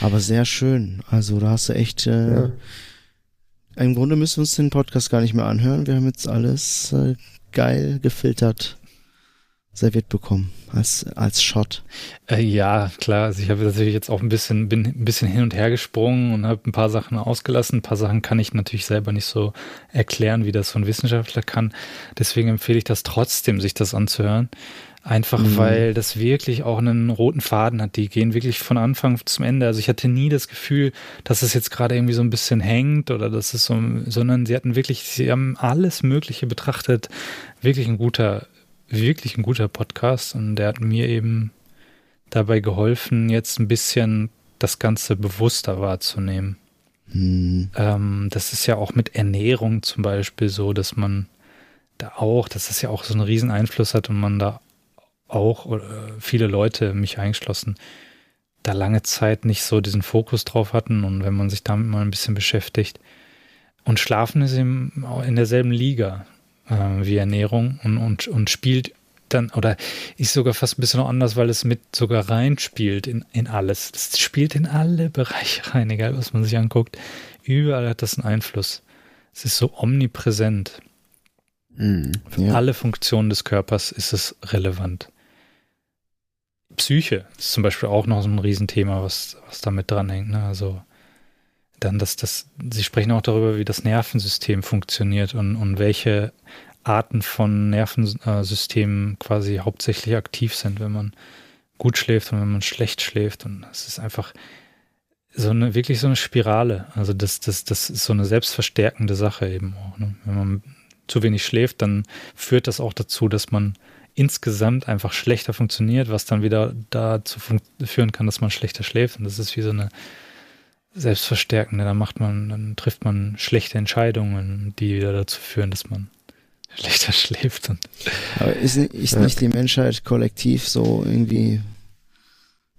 Aber sehr schön. Also da hast du echt. Äh, ja. Im Grunde müssen wir uns den Podcast gar nicht mehr anhören. Wir haben jetzt alles äh, geil gefiltert serviert bekommen als als Shot. Äh, ja, klar. Also ich habe natürlich jetzt auch ein bisschen bin ein bisschen hin und her gesprungen und habe ein paar Sachen ausgelassen. Ein paar Sachen kann ich natürlich selber nicht so erklären, wie das so ein Wissenschaftler kann. Deswegen empfehle ich das trotzdem, sich das anzuhören. Einfach mhm. weil das wirklich auch einen roten Faden hat. Die gehen wirklich von Anfang zum Ende. Also ich hatte nie das Gefühl, dass es jetzt gerade irgendwie so ein bisschen hängt oder dass es so, sondern sie hatten wirklich, sie haben alles Mögliche betrachtet. Wirklich ein guter, wirklich ein guter Podcast und der hat mir eben dabei geholfen, jetzt ein bisschen das Ganze bewusster wahrzunehmen. Hm. Ähm, das ist ja auch mit Ernährung zum Beispiel so, dass man da auch, dass das ja auch so einen riesen Einfluss hat und man da auch, oder viele Leute, mich eingeschlossen, da lange Zeit nicht so diesen Fokus drauf hatten und wenn man sich damit mal ein bisschen beschäftigt. Und Schlafen ist eben in derselben Liga äh, wie Ernährung und, und, und spielt dann, oder ist sogar fast ein bisschen anders, weil es mit sogar reinspielt in, in alles. Das spielt in alle Bereiche rein, egal was man sich anguckt. Überall hat das einen Einfluss. Es ist so omnipräsent. Für Ja. alle Funktionen des Körpers ist es relevant. Psyche ist zum Beispiel auch noch so ein Riesenthema, was, was damit dranhängt. Ne? Also dann, dass das, Sie sprechen auch darüber, wie das Nervensystem funktioniert und, und welche Arten von Nervensystemen quasi hauptsächlich aktiv sind, wenn man gut schläft und wenn man schlecht schläft. Und es ist einfach so eine, wirklich so eine Spirale. Also das, das, das ist so eine selbstverstärkende Sache eben auch. Ne? Wenn man zu wenig schläft, dann führt das auch dazu, dass man insgesamt einfach schlechter funktioniert, was dann wieder dazu führen kann, dass man schlechter schläft. Und das ist wie so eine selbstverstärkende. Dann macht man, dann trifft man schlechte Entscheidungen, die wieder dazu führen, dass man schlechter schläft. Und Aber ist, nicht- ist Ja. nicht die Menschheit kollektiv so irgendwie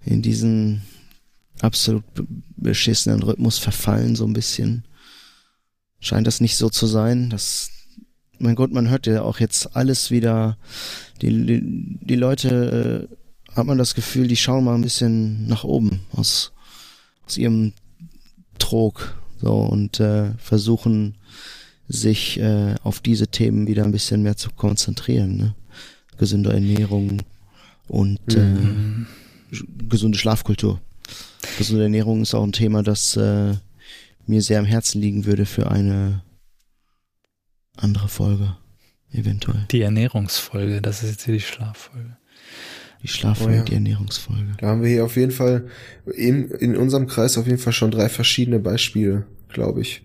in diesen absolut be- beschissenen Rhythmus verfallen, so ein bisschen? Scheint das nicht so zu sein? Das, mein Gott, man hört ja auch jetzt alles wieder. Die, die, die Leute, äh, hat man das Gefühl, die schauen mal ein bisschen nach oben aus, aus ihrem Trog so und äh, versuchen sich äh, auf diese Themen wieder ein bisschen mehr zu konzentrieren. Ne? Gesunde Ernährung und Mhm. äh, gesunde Schlafkultur. Gesunde Ernährung ist auch ein Thema, das äh, mir sehr am Herzen liegen würde für eine andere Folge, eventuell. die Ernährungsfolge, das ist jetzt hier die Schlaffolge. Die Schlaffolge, Oh ja. die Ernährungsfolge. Da haben wir hier auf jeden Fall in, in unserem Kreis auf jeden Fall schon drei verschiedene Beispiele, glaube ich.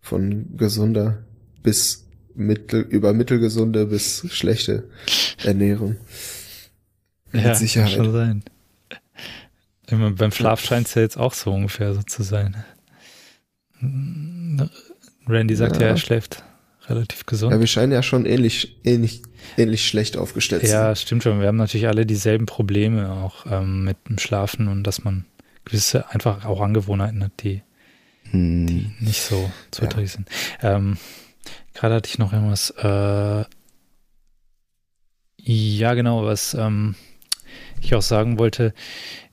Von gesunder bis mittel, über mittelgesunde bis schlechte Ernährung. Mit Sicherheit. Kann schon sein. Immer beim Schlaf scheint es ja jetzt auch so ungefähr so zu sein. Randy sagt ja, Ja. er schläft relativ gesund. Ja, wir scheinen ja schon ähnlich, ähnlich, ähnlich schlecht aufgestellt zu Ja, sein. stimmt schon. Wir haben natürlich alle dieselben Probleme auch ähm, mit dem Schlafen und dass man gewisse einfach auch Angewohnheiten hat, die, Hm. die nicht so Ja. zuträglich sind. Ähm, Gerade hatte ich noch irgendwas. Äh, ja, genau, was ähm, ich auch sagen wollte.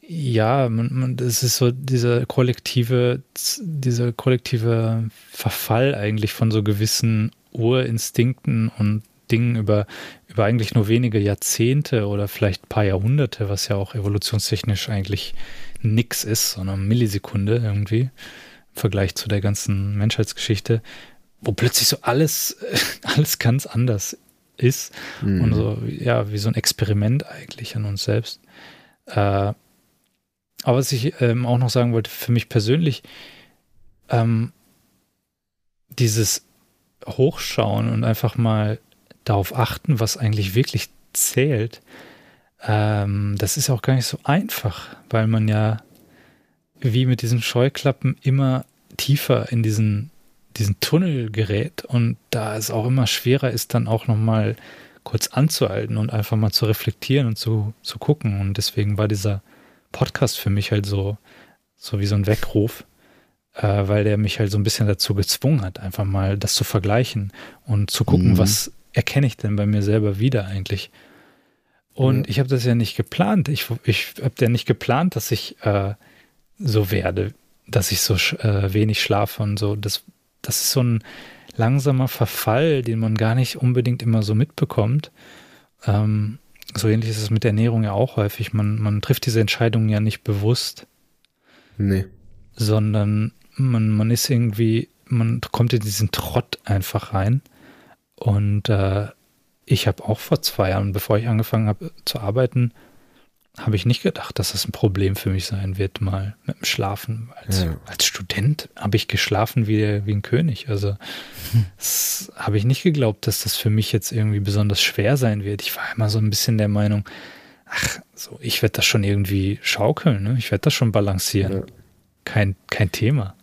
Ja, man, man, das ist so dieser kollektive, dieser kollektive Verfall eigentlich von so gewissen Urinstinkten und Dingen über, über eigentlich nur wenige Jahrzehnte oder vielleicht ein paar Jahrhunderte, was ja auch evolutionstechnisch eigentlich nix ist, sondern Millisekunde irgendwie im Vergleich zu der ganzen Menschheitsgeschichte, wo plötzlich so alles, alles ganz anders ist Mhm. und so, ja, wie so ein Experiment eigentlich an uns selbst. Äh, aber was ich ähm, auch noch sagen wollte, für mich persönlich, ähm, dieses Hochschauen und einfach mal darauf achten, was eigentlich wirklich zählt, ähm, das ist auch gar nicht so einfach, weil man ja wie mit diesen Scheuklappen immer tiefer in diesen, diesen Tunnel gerät und da es auch immer schwerer ist, dann auch nochmal kurz anzuhalten und einfach mal zu reflektieren und zu, zu gucken. Und deswegen war dieser Podcast für mich halt so, so wie so ein Weckruf, äh, weil der mich halt so ein bisschen dazu gezwungen hat, einfach mal das zu vergleichen und zu gucken, Mhm. was erkenne ich denn bei mir selber wieder eigentlich. Und Ja. ich habe das ja nicht geplant. Ich, ich habe ja nicht geplant, dass ich äh, so werde, dass ich so äh, wenig schlafe und so. Das, das ist so ein langsamer Verfall, den man gar nicht unbedingt immer so mitbekommt. Ähm, so ähnlich ist es mit der Ernährung ja auch häufig. Man, man trifft diese Entscheidungen ja nicht bewusst, Nee. sondern man, man ist irgendwie, man kommt in diesen Trott einfach rein. Und äh, ich habe auch vor zwei Jahren, bevor ich angefangen habe zu arbeiten, habe ich nicht gedacht, dass das ein Problem für mich sein wird, mal mit dem Schlafen. Als, Ja. als Student habe ich geschlafen wie, der, wie ein König. Also das habe ich nicht geglaubt, dass das für mich jetzt irgendwie besonders schwer sein wird. Ich war immer so ein bisschen der Meinung, ach, so, ich werde das schon irgendwie schaukeln, ne? Ich werde das schon balancieren. Ja. Kein, kein Thema.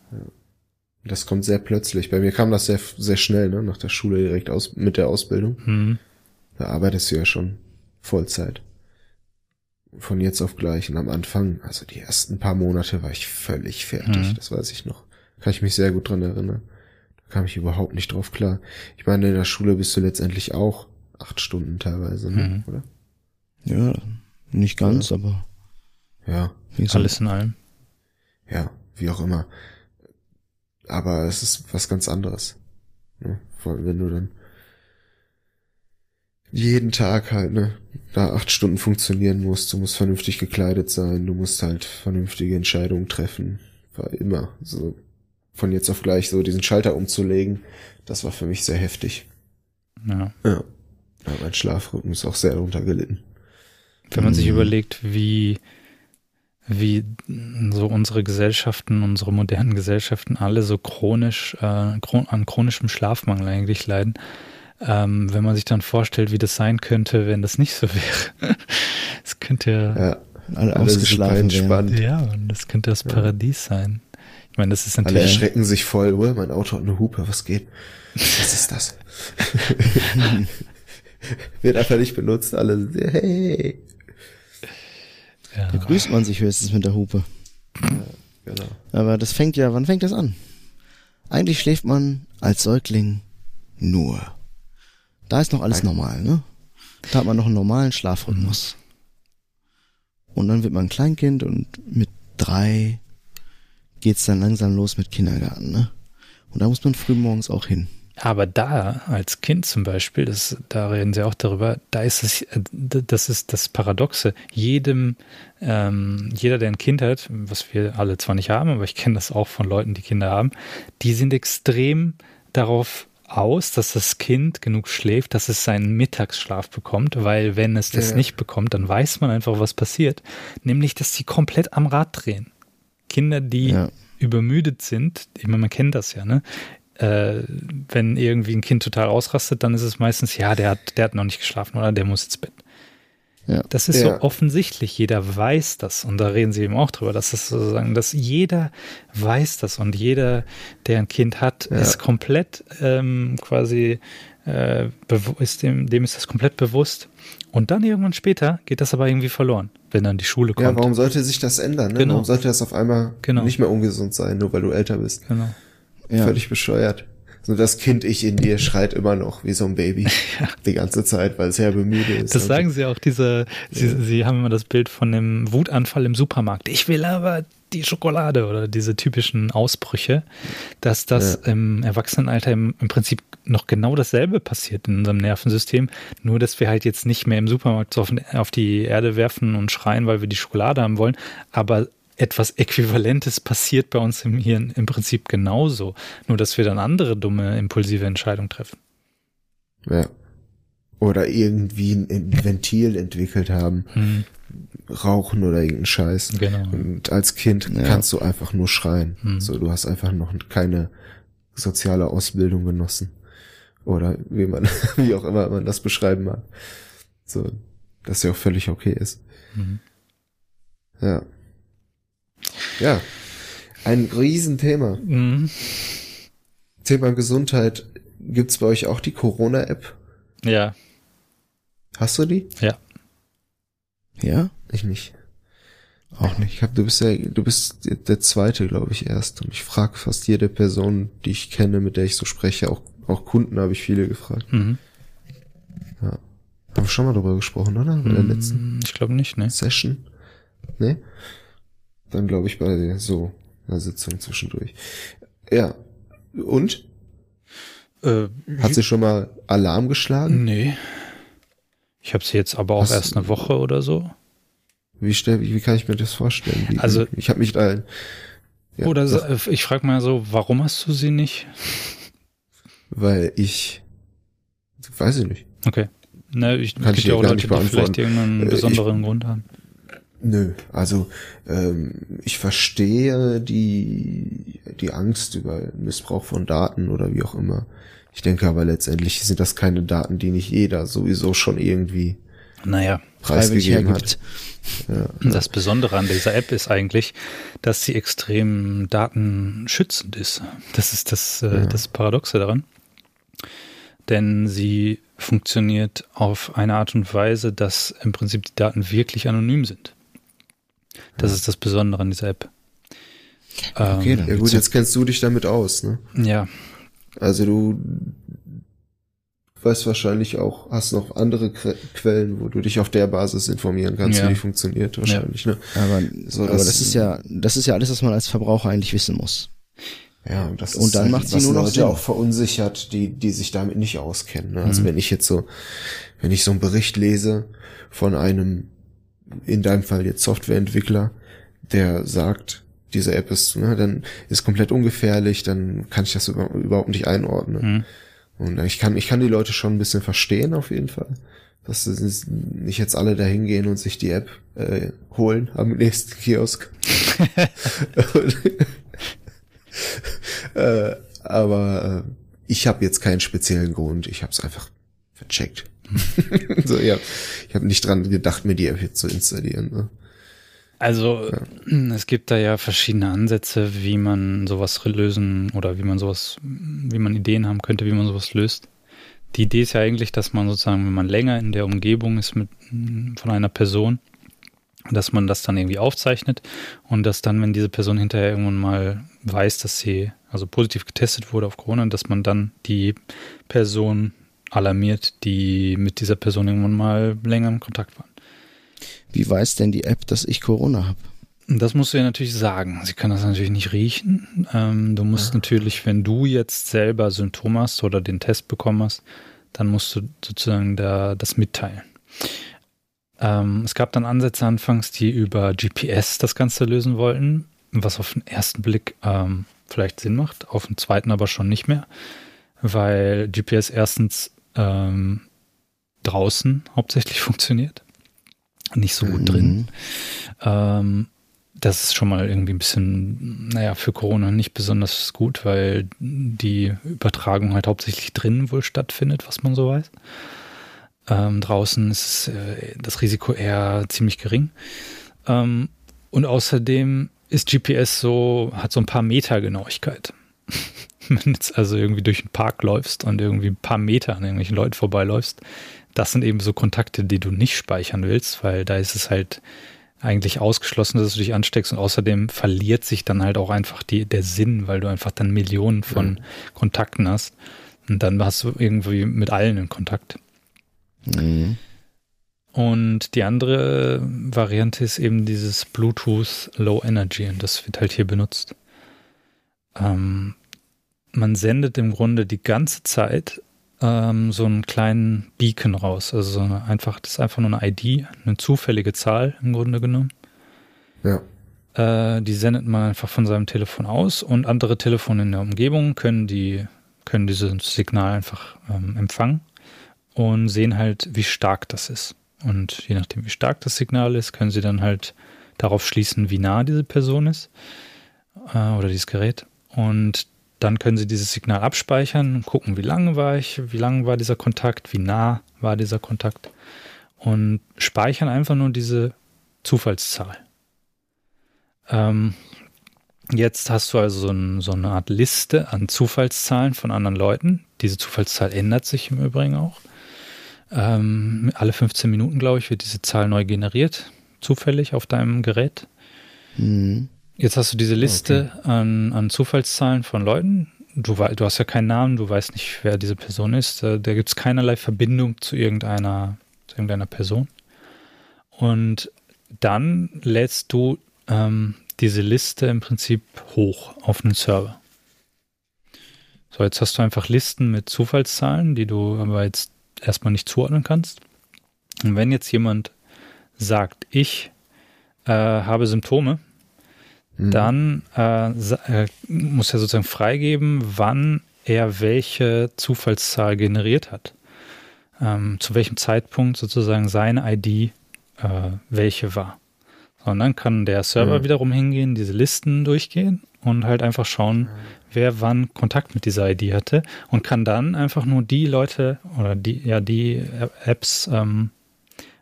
Das kommt sehr plötzlich. Bei mir kam das sehr, sehr schnell, ne? Nach der Schule direkt aus, mit der Ausbildung. Hm. Da arbeitest du ja schon Vollzeit. Von jetzt auf gleich. Und am Anfang, also die ersten paar Monate war ich völlig fertig. Mhm. Das weiß ich noch. Kann ich mich sehr gut dran erinnern. Da kam ich überhaupt nicht drauf klar. Ich meine, in der Schule bist du letztendlich auch acht Stunden teilweise, ne? Mhm. oder? Ja, nicht ganz, aber Ja, wie gesagt, Alles in allem. ja, wie auch immer. Aber es ist was ganz anderes. Ne? Vor allem, wenn du dann jeden Tag halt, ne, da acht Stunden funktionieren musst, du musst vernünftig gekleidet sein, du musst halt vernünftige Entscheidungen treffen. War immer so von jetzt auf gleich so diesen Schalter umzulegen, das war für mich sehr heftig. Ja. Ja. Aber mein Schlafrhythmus auch sehr darunter gelitten. Wenn man sich Mhm. überlegt, wie, wie so unsere Gesellschaften, unsere modernen Gesellschaften alle so chronisch, äh, an chronischem Schlafmangel eigentlich leiden, ähm, wenn man sich dann vorstellt, wie das sein könnte, wenn das nicht so wäre. Es könnte ja, Ja, alle alle ausgeschlafen entspannt. ja, und das könnte das Ja. Paradies sein. Ich meine, das ist Alle natürlich, erschrecken sich voll, oh, mein Auto hat eine Hupe, was geht? Was ist das? Wird einfach nicht benutzt, alle, sind, hey. Ja, Da grüßt man sich höchstens mit der Hupe. Genau. Aber das fängt ja, wann fängt das an? Eigentlich schläft man als Säugling nur. Da ist noch alles Nein. normal, ne? Da hat man noch einen normalen Schlafrhythmus. Und dann wird man ein Kleinkind und mit drei geht's dann langsam los mit Kindergarten, ne? Und da muss man früh morgens auch hin. Aber da, als Kind zum Beispiel, das, da reden sie auch darüber, da ist es, äh, das ist das Paradoxe. Jedem, ähm, jeder, der ein Kind hat, was wir alle zwar nicht haben, aber ich kenne das auch von Leuten, die Kinder haben, die sind extrem darauf aus, dass das Kind genug schläft, dass es seinen Mittagsschlaf bekommt, weil wenn es das Ja. nicht bekommt, dann weiß man einfach, was passiert. Nämlich, dass sie komplett am Rad drehen. Kinder, die Ja. übermüdet sind, ich meine, man kennt das ja, ne? Äh, wenn irgendwie ein Kind total ausrastet, dann ist es meistens, ja, der hat, der hat noch nicht geschlafen oder der muss ins Bett. Ja. Das ist Ja. so offensichtlich, jeder weiß das und da reden sie eben auch drüber, dass das sozusagen, dass jeder weiß das und jeder, der ein Kind hat, Ja. ist komplett ähm, quasi, äh, ist dem, dem ist das komplett bewusst und dann irgendwann später geht das aber irgendwie verloren, wenn dann die Schule kommt. Ja, warum sollte sich das ändern? Ne? Genau. Warum sollte das auf einmal Genau. nicht mehr ungesund sein, nur weil du älter bist? Genau. Ja. Völlig bescheuert. So das Kind ich in dir schreit immer noch wie so ein Baby die ganze Zeit, weil es ja bemüde ist. Das sagen sie auch, diese, sie, sie haben immer das Bild von dem Wutanfall im Supermarkt. Ich will aber die Schokolade oder diese typischen Ausbrüche, dass das im Erwachsenenalter im, im Prinzip noch genau dasselbe passiert in unserem Nervensystem, nur dass wir halt jetzt nicht mehr im Supermarkt auf, auf die Erde werfen und schreien, weil wir die Schokolade haben wollen, aber etwas Äquivalentes passiert bei uns im Hirn im Prinzip genauso, nur dass wir dann andere dumme, impulsive Entscheidungen treffen. Ja. Oder irgendwie ein, Ventil entwickelt haben. Hm, Rauchen oder irgendeinen Scheiß. genau. Und als Kind Ja. kannst du einfach nur schreien. Hm. So, du hast einfach noch keine soziale Ausbildung genossen. Oder wie man, wie auch immer man das beschreiben mag. So, dass ja auch völlig okay ist. Mhm. Ja. Ja. Ein Riesenthema. Mhm. Thema Gesundheit. Gibt's bei euch auch die Corona-App? Ja, Hast du die? ja. Ja? Ich nicht. Auch nicht. Ich hab, du bist ja, du bist der- zweite, glaube ich, erst. Und ich frage fast jede Person, die ich kenne, mit der ich so spreche, auch, auch Kunden habe ich viele gefragt. Mhm. Haben wir schon mal drüber gesprochen, oder? Bei der letzten Mm, Ich glaube nicht, ne? Session? Ne? Dann glaube ich bei so einer Sitzung zwischendurch. Ja. Und? Äh, Hat sie schon mal Alarm geschlagen? nee. Ich habe sie jetzt aber auch Hast- erst eine Woche oder so. Wie, stell, wie, wie kann ich mir das vorstellen? Wie, Also- ich habe mich da. Ja, oder das, ich frage mal so, warum hast du sie nicht? weil ich. Weiß ich nicht. Okay. Ne, ich Kann ich dir auch Leute, nicht die beantworten. vielleicht irgendeinen Äh, ich- besonderen Grund haben. Nö, also ähm, ich verstehe die, die Angst über Missbrauch von Daten oder wie auch immer. Ich denke aber letztendlich sind das keine Daten, die nicht jeder sowieso schon irgendwie Naja, preisgegeben hat. Ja, das Besondere an dieser App ist eigentlich, dass sie extrem datenschützend ist. Das ist das, äh, das Paradoxe daran. Denn sie funktioniert auf eine Art und Weise, dass im Prinzip die Daten wirklich anonym sind. Das ist das Besondere an dieser App. Okay, ähm, ja gut, jetzt kennst du dich damit aus, ne? Ja. Also du weißt wahrscheinlich auch, hast noch andere Quellen, wo du dich auf der Basis informieren kannst, ja. wie die funktioniert wahrscheinlich. Ja. Ne? Aber, so, aber das, das ist ja, das ist ja alles, was man als Verbraucher eigentlich wissen muss. Ja, und das und ist dann halt, macht sie nur noch Leute auch verunsichert, die die sich damit nicht auskennen. Ne? Also mhm. wenn ich jetzt so, wenn ich so einen Bericht lese von einem, in deinem Fall jetzt Softwareentwickler, der sagt, diese App ist, ne, dann ist komplett ungefährlich, dann kann ich das überhaupt nicht einordnen. Mhm. Und ich kann, ich kann die Leute schon ein bisschen verstehen, auf jeden Fall. Dass nicht jetzt alle dahin gehen und sich die App äh, holen am nächsten Kiosk. äh, aber äh, ich habe jetzt keinen speziellen Grund. Ich habe es einfach vercheckt. so, ja. Ich habe nicht dran gedacht, mir die App jetzt zu installieren. Ne? Also ja. es gibt da ja verschiedene Ansätze, wie man sowas lösen oder wie man sowas, wie man Ideen haben könnte, wie man sowas löst. Die Idee ist ja eigentlich, dass man sozusagen, wenn man länger in der Umgebung ist mit, von einer Person, dass man das dann irgendwie aufzeichnet und dass dann, wenn diese Person hinterher irgendwann mal weiß, dass sie also positiv getestet wurde auf Corona, dass man dann die Person alarmiert, die mit dieser Person irgendwann mal länger im Kontakt waren. Wie weiß denn die App, dass ich Corona habe? Das musst du ja natürlich sagen. Sie kann das natürlich nicht riechen. Ähm, du musst ja. natürlich, wenn du jetzt selber Symptome hast oder den Test bekommen hast, dann musst du sozusagen da das mitteilen. Ähm, es gab dann Ansätze anfangs, die über GPS das Ganze lösen wollten, was auf den ersten Blick ähm, vielleicht Sinn macht, auf den zweiten aber schon nicht mehr, weil GPS erstens ähm, draußen hauptsächlich funktioniert nicht so gut mhm. drin. Ähm, das ist schon mal irgendwie ein bisschen, naja, für Corona nicht besonders gut, weil die Übertragung halt hauptsächlich drinnen wohl stattfindet, was man so weiß. Ähm, draußen ist äh, das Risiko eher ziemlich gering. Ähm, und außerdem ist GPS so, hat so ein paar Meter Genauigkeit. Wenn du jetzt also irgendwie durch den Park läufst und irgendwie ein paar Meter an irgendwelchen Leuten vorbeiläufst, das sind eben so Kontakte, die du nicht speichern willst, weil da ist es halt eigentlich ausgeschlossen, dass du dich ansteckst und außerdem verliert sich dann halt auch einfach die, der Sinn, weil du einfach dann Millionen von mhm. Kontakten hast und dann hast du irgendwie mit allen in Kontakt. Mhm. Und die andere Variante ist eben dieses Bluetooth Low Energy und das wird halt hier benutzt. Ähm, man sendet im Grunde die ganze Zeit ähm, so einen kleinen Beacon raus. Also so eine, einfach, das ist einfach nur eine ID, eine zufällige Zahl im Grunde genommen. Ja. Äh, die sendet man einfach von seinem Telefon aus und andere Telefone in der Umgebung können die, können dieses Signal einfach ähm, empfangen und sehen halt, wie stark das ist. Und je nachdem, wie stark das Signal ist, können sie dann halt darauf schließen, wie nah diese Person ist äh, oder dieses Gerät. Und dann können Sie dieses Signal abspeichern und gucken, wie lange war ich, wie lang war dieser Kontakt, wie nah war dieser Kontakt und speichern einfach nur diese Zufallszahl. Ähm, jetzt hast du also so, ein, so, eine Art Liste an Zufallszahlen von anderen Leuten. Diese Zufallszahl ändert sich im Übrigen auch. Ähm, alle 15 Minuten, glaube ich, wird diese Zahl neu generiert, zufällig auf deinem Gerät. Mhm. Jetzt hast du diese Liste okay. an, an Zufallszahlen von Leuten. Du, du hast ja keinen Namen, du weißt nicht, wer diese Person ist. Da, da gibt es keinerlei Verbindung zu irgendeiner, zu irgendeiner Person. Und dann lädst du ähm, diese Liste im Prinzip hoch auf einen Server. So, jetzt hast du einfach Listen mit Zufallszahlen, die du aber jetzt erstmal nicht zuordnen kannst. Und wenn jetzt jemand sagt, ich äh, habe Symptome, Mhm. dann äh, äh, muss er sozusagen freigeben, wann er welche Zufallszahl generiert hat. Ähm, zu welchem Zeitpunkt sozusagen seine ID äh, welche war. Und dann kann der Server mhm. wiederum hingehen, diese Listen durchgehen und halt einfach schauen, wer wann Kontakt mit dieser ID hatte und kann dann einfach nur die Leute oder die, ja, die Apps ähm,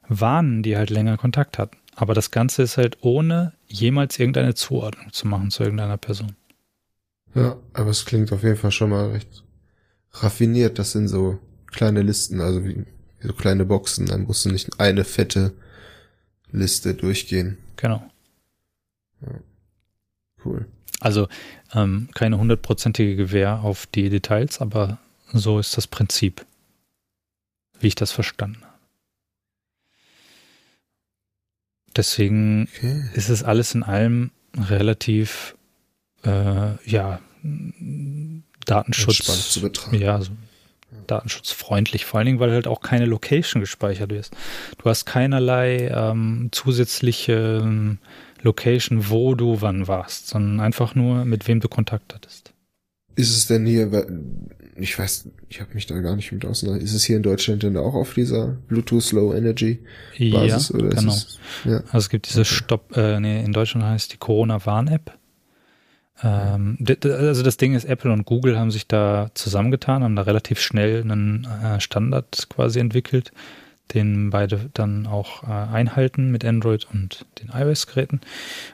warnen, die halt länger Kontakt hatten. Aber das Ganze ist halt ohne jemals irgendeine Zuordnung zu machen zu irgendeiner Person. Ja, aber es klingt auf jeden Fall schon mal recht raffiniert. Das sind so kleine Listen, also wie, wie so kleine Boxen. Dann musst du nicht eine fette Liste durchgehen. Genau. Ja. Cool. Also ähm, keine hundertprozentige Gewähr auf die Details, aber so ist das Prinzip, wie ich das verstanden habe. Deswegen Okay. ist es alles in allem relativ, äh, ja, Datenschutz. Zu betrachten. Ja, also datenschutzfreundlich, vor allen Dingen, weil halt auch keine Location gespeichert ist. Du hast keinerlei ähm, zusätzliche ähm, Location, wo du wann warst, sondern einfach nur, mit wem du Kontakt hattest. Ist es denn hier, ich weiß, ich habe mich da gar nicht mit auseinandergesetzt, ist es hier in Deutschland denn auch auf dieser Bluetooth Low Energy Basis ja, oder genau. ist es, ja, Also es gibt diese Okay. Stopp, äh, nee, in Deutschland heißt die Corona-Warn-App. Ähm, d- d- also das Ding ist, Apple und Google haben sich da zusammengetan, haben da relativ schnell einen äh, Standard quasi entwickelt, den beide dann auch äh, einhalten mit Android und den iOS-Geräten.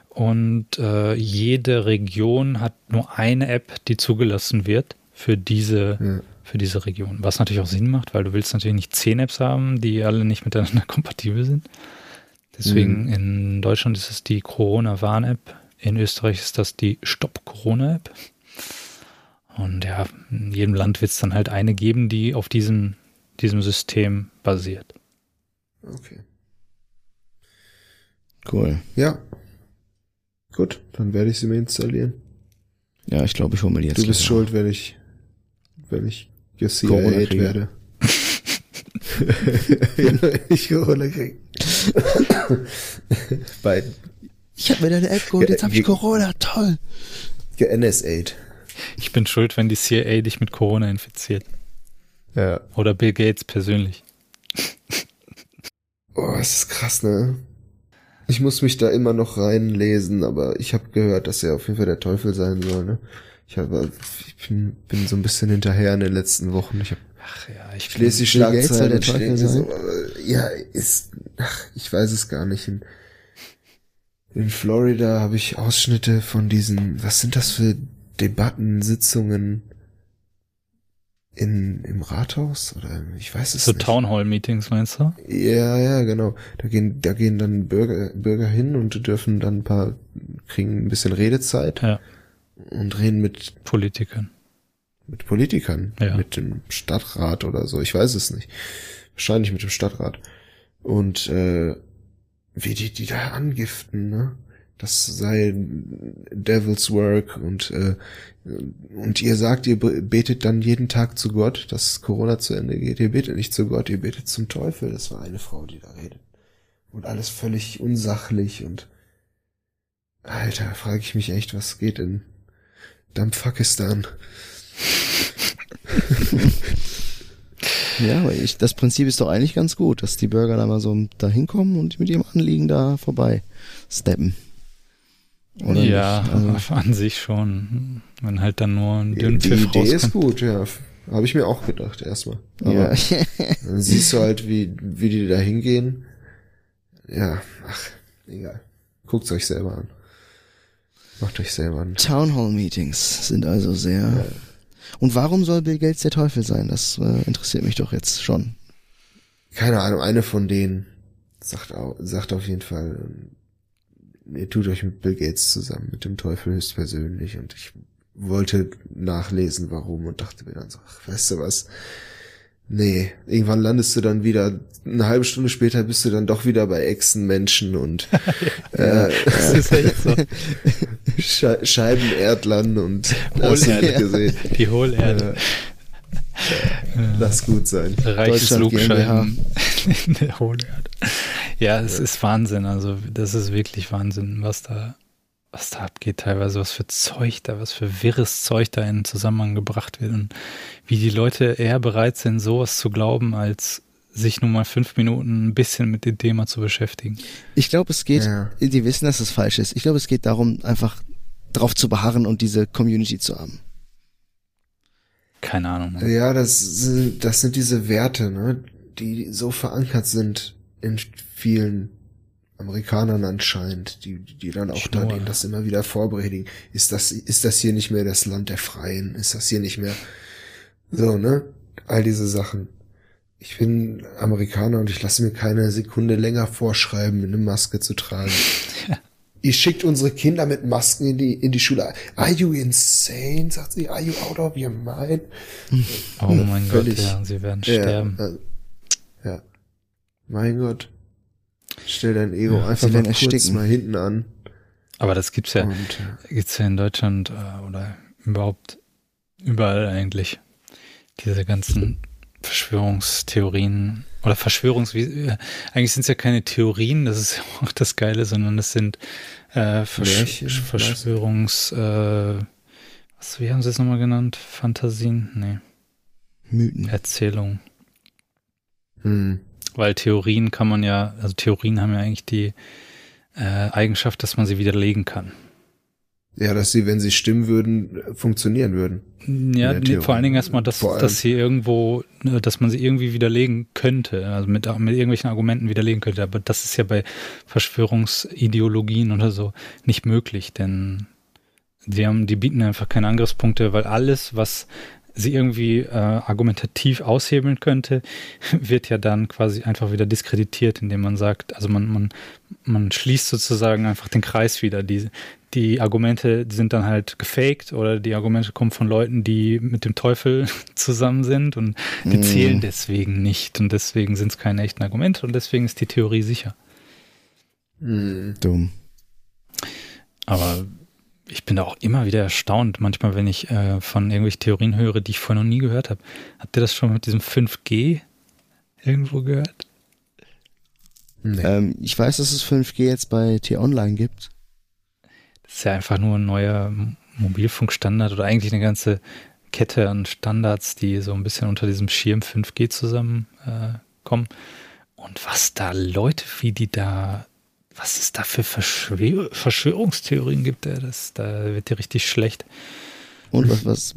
Und äh, jede Region hat nur eine App, die zugelassen wird für diese ja. für diese Region. Was natürlich auch Sinn macht, weil du willst natürlich nicht zehn Apps haben, die alle nicht miteinander kompatibel sind. Deswegen Mhm. in Deutschland ist es die Corona-Warn-App. In Österreich ist das die Stopp-Corona-App. Und ja, in jedem Land wird es dann halt eine geben, die auf diesem, diesem System basiert. Okay. Cool. Ja. Gut, dann werde ich sie mir installieren. Ja, ich glaube, ich hole mir die jetzt. du bist schuld, wenn ich, wenn ich kriege. werde. wenn ich Corona kriege. Beiden. Ich habe mir deine App geholt, jetzt habe ich Corona, toll. NSA. Ich bin schuld, wenn die CIA dich mit Corona infiziert. Ja. Oder Bill Gates persönlich. Oh, es ist krass, ne? Ich muss mich da immer noch reinlesen, aber ich habe gehört, dass er auf jeden Fall der Teufel sein soll, ne? Ich, hab, ich bin, bin so ein bisschen hinterher in den letzten Wochen. Ich, hab, Ach ja, ich, ich lese die Schlagzeilen und ich denke so, äh, ja, ist, ach, ich weiß es gar nicht. In, in Florida habe ich Ausschnitte von diesen, was sind das für Debatten, Sitzungen in, im Rathaus? Oder ich weiß es so nicht. Town Hall Meetings meinst du? Ja, ja, genau. Da gehen, da gehen dann Bürger, Bürger hin und dürfen dann ein paar, kriegen ein bisschen Redezeit Ja, und reden mit, Politikern. mit Politikern, Ja. mit dem Stadtrat oder so. Ich weiß es nicht. Wahrscheinlich mit dem Stadtrat. Und, äh, wie die, die da angiften, ne? Das sei Devil's Work und, äh, und ihr sagt, ihr be- betet dann jeden Tag zu Gott, dass Corona zu Ende geht. Ihr betet nicht zu Gott, ihr betet zum Teufel. Das war eine Frau, die da redet. Und alles völlig unsachlich und Alter, frage ich mich echt, was geht in Dampfakistan? Ja, aber ich, das Prinzip ist doch eigentlich ganz gut, dass die Bürger da mal so da hinkommen und mit ihrem Anliegen da vorbei steppen. Oder ja? Also, an sich schon. Wenn halt dann nur ein Die, dünn die Pfiff Idee ist rauskommt. gut, ja. Habe ich mir auch gedacht erstmal. Aber ja. dann siehst du halt, wie, wie die da hingehen. Ja, ach, egal. Guckt's euch selber an. Macht euch selber an. Town Hall Meetings sind also sehr. Und warum soll Bill Gates der Teufel sein? Das äh, interessiert mich doch jetzt schon. Keine Ahnung, eine von denen sagt, au- sagt auf jeden Fall, ähm, ihr tut euch mit Bill Gates zusammen, mit dem Teufel höchstpersönlich. Und ich wollte nachlesen, warum und dachte mir dann so, ach, weißt du was? Nee, irgendwann landest du dann wieder, eine halbe Stunde später bist du dann doch wieder bei Echsenmenschen und äh, Das ist echt so. Sche Scheibenerdlern und hast du Hohlerde. nicht gesehen. Die Hohlerde. Lass gut sein. Reiches der Hohlerde. Ja, es ist Wahnsinn. Also, das ist wirklich Wahnsinn, was da, was da abgeht teilweise, was für Zeug da, was für wirres Zeug da in Zusammenhang gebracht wird und wie die Leute eher bereit sind, sowas zu glauben, als sich nur mal fünf Minuten ein bisschen mit dem Thema zu beschäftigen. Ich glaube, es geht, Ja. die wissen, dass es falsch ist. Ich glaube, es geht darum, einfach drauf zu beharren und diese Community zu haben. Keine Ahnung. Ne? Ja, das sind, das sind diese Werte, ne, die so verankert sind in vielen Amerikanern anscheinend, die, die dann auch da denen das immer wieder vorpredigen. Ist das, ist das hier nicht mehr das Land der Freien? Ist das hier nicht mehr so, ne? All diese Sachen. Ich bin Amerikaner und ich lasse mir keine Sekunde länger vorschreiben, eine Maske zu tragen. Ja. Ihr schickt unsere Kinder mit Masken in die, in die Schule. Are you insane? Sagt sie. Are you out of your mind? Oh mein Völlig, Gott, ja, sie werden sterben. Ja, ja. Mein Gott. Stell dein Ego ja, einfach mal kurz ersticken. mal hinten an. Aber das gibt's ja, Und, äh, gibt's ja in Deutschland äh, oder überhaupt überall eigentlich. Diese ganzen Verschwörungstheorien oder Verschwörungs... Äh, eigentlich sind es ja keine Theorien, das ist ja auch das Geile, sondern es sind äh, Versch Märchen, Verschwörungs... Äh, was, wie haben sie es nochmal genannt? Fantasien? Nee. Mythen. Erzählungen. Hm. Weil Theorien kann man ja, also Theorien haben ja eigentlich die äh, Eigenschaft, dass man sie widerlegen kann. Ja, dass sie, wenn sie stimmen würden, funktionieren würden. Ja, nee, vor allen Dingen erstmal, dass, dass sie irgendwo, ne, dass man sie irgendwie widerlegen könnte, also mit, mit irgendwelchen Argumenten widerlegen könnte. Aber das ist ja bei Verschwörungsideologien oder so nicht möglich, denn die haben, die bieten einfach keine Angriffspunkte, weil alles, was sie irgendwie äh, argumentativ aushebeln könnte, wird ja dann quasi einfach wieder diskreditiert, indem man sagt, also man, man, man schließt sozusagen einfach den Kreis wieder. Die, die Argumente sind dann halt gefaked oder die Argumente kommen von Leuten, die mit dem Teufel zusammen sind und die mm. zählen deswegen nicht und deswegen sind es keine echten Argumente und deswegen ist die Theorie sicher. Mm. Dumm. Aber ich bin da auch immer wieder erstaunt, manchmal, wenn ich äh, von irgendwelchen Theorien höre, die ich vorher noch nie gehört habe. Habt ihr das schon mit diesem 5G irgendwo gehört? Nee. Ähm, ich weiß, dass es 5G jetzt bei T-Online gibt. Das ist ja einfach nur ein neuer Mobilfunkstandard oder eigentlich eine ganze Kette an Standards, die so ein bisschen unter diesem Schirm 5G zusammenkommen. Äh, Und was da Leute, wie die da was es da für Verschwör Verschwörungstheorien gibt, ey, das, da wird dir richtig schlecht. Und was, was,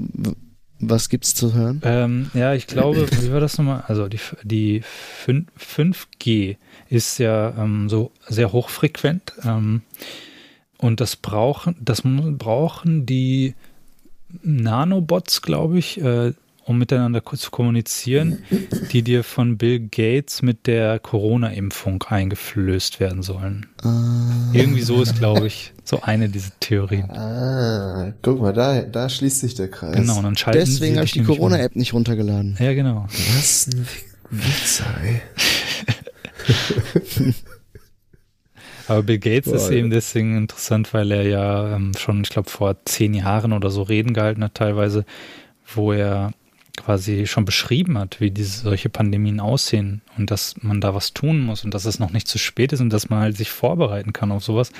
was gibt's zu hören? Ähm, ja, ich glaube, wie war das nochmal? Also die, die 5, g ist ja ähm, so sehr hochfrequent ähm, und das brauchen, das brauchen die Nanobots, glaube ich, äh, um miteinander zu kommunizieren, die dir von Bill Gates mit der Corona-Impfung eingeflößt werden sollen. Ah. Irgendwie so ist, glaube ich, so eine dieser Theorien. Ah, guck mal, da, da schließt sich der Kreis. Genau, und dann schalten Deswegen habe ich die Corona-App nicht runtergeladen. Ja, genau. Was ein Witz, ey. Aber Bill Gates Boah, ist eben deswegen interessant, weil er ja ähm, schon, ich glaube, vor zehn Jahren oder so Reden gehalten hat, teilweise, wo er quasi schon beschrieben hat, wie diese solche Pandemien aussehen und dass man da was tun muss und dass es noch nicht zu spät ist und dass man halt sich vorbereiten kann auf sowas.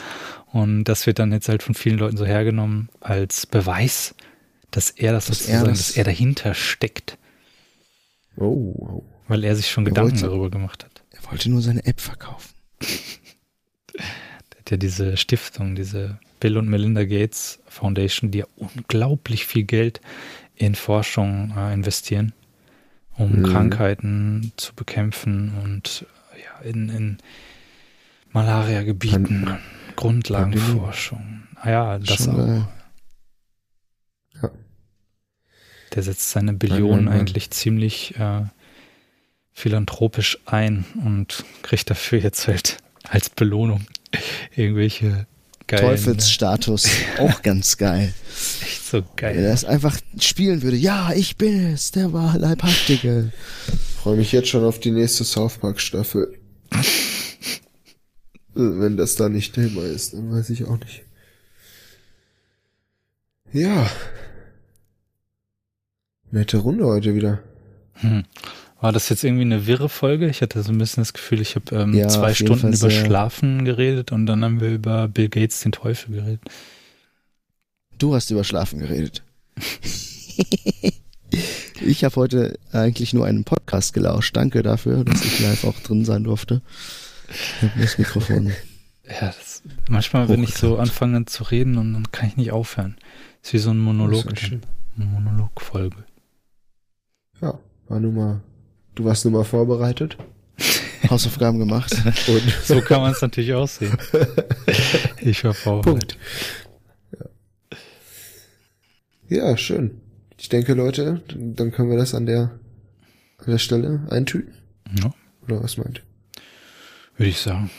Und das wird dann jetzt halt von vielen Leuten so hergenommen als Beweis, dass er das dass sozusagen, er das dass er dahinter steckt. Oh, oh. Weil er sich schon er Gedanken wollte, darüber gemacht hat. Er wollte nur seine App verkaufen. der hat ja diese Stiftung, diese Bill und Melinda Gates Foundation, die ja unglaublich viel Geld in Forschung äh, investieren, um mhm. Krankheiten zu bekämpfen und ja, in, in Malaria-Gebieten, Grundlagenforschung. Ah ja, das auch. Ja. Der setzt seine Billionen nein, nein, eigentlich ziemlich äh, philanthropisch ein und kriegt dafür jetzt halt als Belohnung irgendwelche Geil, Teufelsstatus. Ne? Auch ganz geil. Echt so geil. Wenn er das einfach spielen würde. Ja, ich bin es, der war Leibhaftige. Freue mich jetzt schon auf die nächste South Park Staffel. Wenn das da nicht Thema ist, dann weiß ich auch nicht. Ja. Nette Runde heute wieder. Hm. War das jetzt irgendwie eine wirre Folge? Ich hatte so ein bisschen das Gefühl, ich habe ähm, ja, zwei Stunden über Schlafen geredet und dann haben wir über Bill Gates, den Teufel, geredet. Du hast über Schlafen geredet. ich habe heute eigentlich nur einen Podcast gelauscht. Danke dafür, dass ich live auch drin sein durfte. Ich habe das Mikrofon. Ja, das, manchmal, wenn ich so anfange zu reden und dann kann ich nicht aufhören. Das ist wie so ein Monolog. Eine Monologfolge. Ja, war nun mal Du warst nun mal vorbereitet? Hausaufgaben gemacht. Und So kann man es natürlich auch sehen. Ich war Punkt. vorbereitet. Ja, schön. Ich denke, Leute, dann dann können wir das an der, an der Stelle eintüten. Ja, Oder was meint ihr? würde ich sagen.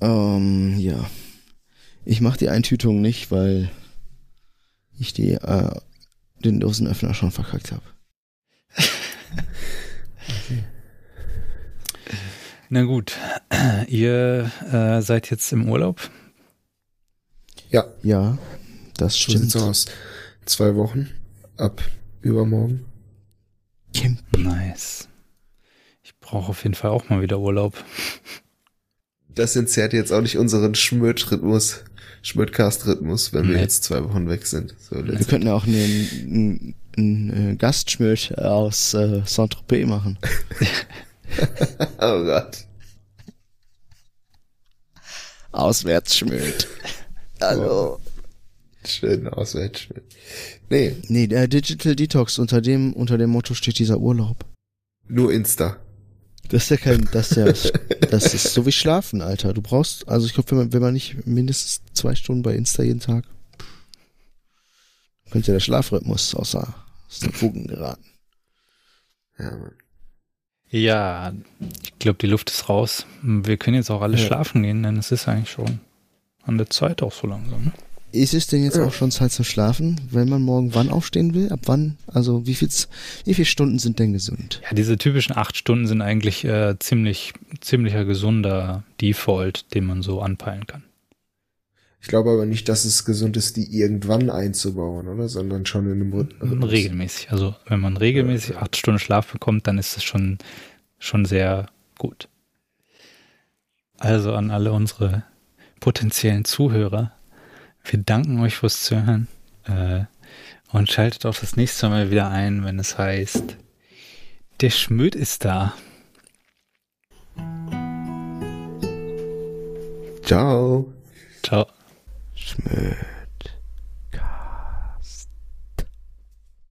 Ähm, ja. Ich mache die Eintütung nicht, weil ich die, äh, den Dosenöffner schon verkackt habe. Na gut, ihr äh, seid jetzt im Urlaub. Ja, Ja, das so stimmt. sieht's aus. Zwei Wochen ab übermorgen. Kim. Nice. Ich brauche auf jeden Fall auch mal wieder Urlaub. Das entzerrt jetzt auch nicht unseren Schmöd-Rhythmus, Schmödcast-Rhythmus, wenn wir Nee. jetzt zwei Wochen weg sind. So, Wir könnten ja auch einen, einen, einen äh, Gastschmiert aus äh, Saint-Tropez machen. Oh Gott. Auswärtsschmiert. Hallo. Schön auswärts. Nee, Nee, der Digital Detox, unter dem, unter dem Motto steht dieser Urlaub. nur Insta. Das ist ja kein, das ist ja, das ist so wie Schlafen, Alter. Du brauchst, also ich glaube, wenn man, wenn man nicht mindestens zwei Stunden bei Insta jeden Tag, könnte der Schlafrhythmus außer, aus den Fugen geraten. Ja, Mann. Ja, ich glaube, die Luft ist raus. Wir können jetzt auch alle Ja. schlafen gehen, denn es ist eigentlich schon an der Zeit auch so langsam. Ne? Ist es denn jetzt Ja. auch schon Zeit zum Schlafen, wenn man morgen wann aufstehen will? Ab wann? Also wie viel, wie viele Stunden sind denn gesund? Ja, diese typischen acht Stunden sind eigentlich äh, ziemlich, ziemlicher gesunder Default, den man so anpeilen kann. Ich glaube aber nicht, dass es gesund ist, die irgendwann einzubauen, oder? Sondern schon in einem Rhythmus. Regelmäßig. Also wenn man regelmäßig Ja. acht Stunden Schlaf bekommt, dann ist das schon, schon sehr gut. Also an alle unsere potenziellen Zuhörer, wir danken euch fürs Zuhören äh, und schaltet auch das nächste Mal wieder ein, wenn es heißt, der Schmöd ist da. Ciao. Ciao. smooth.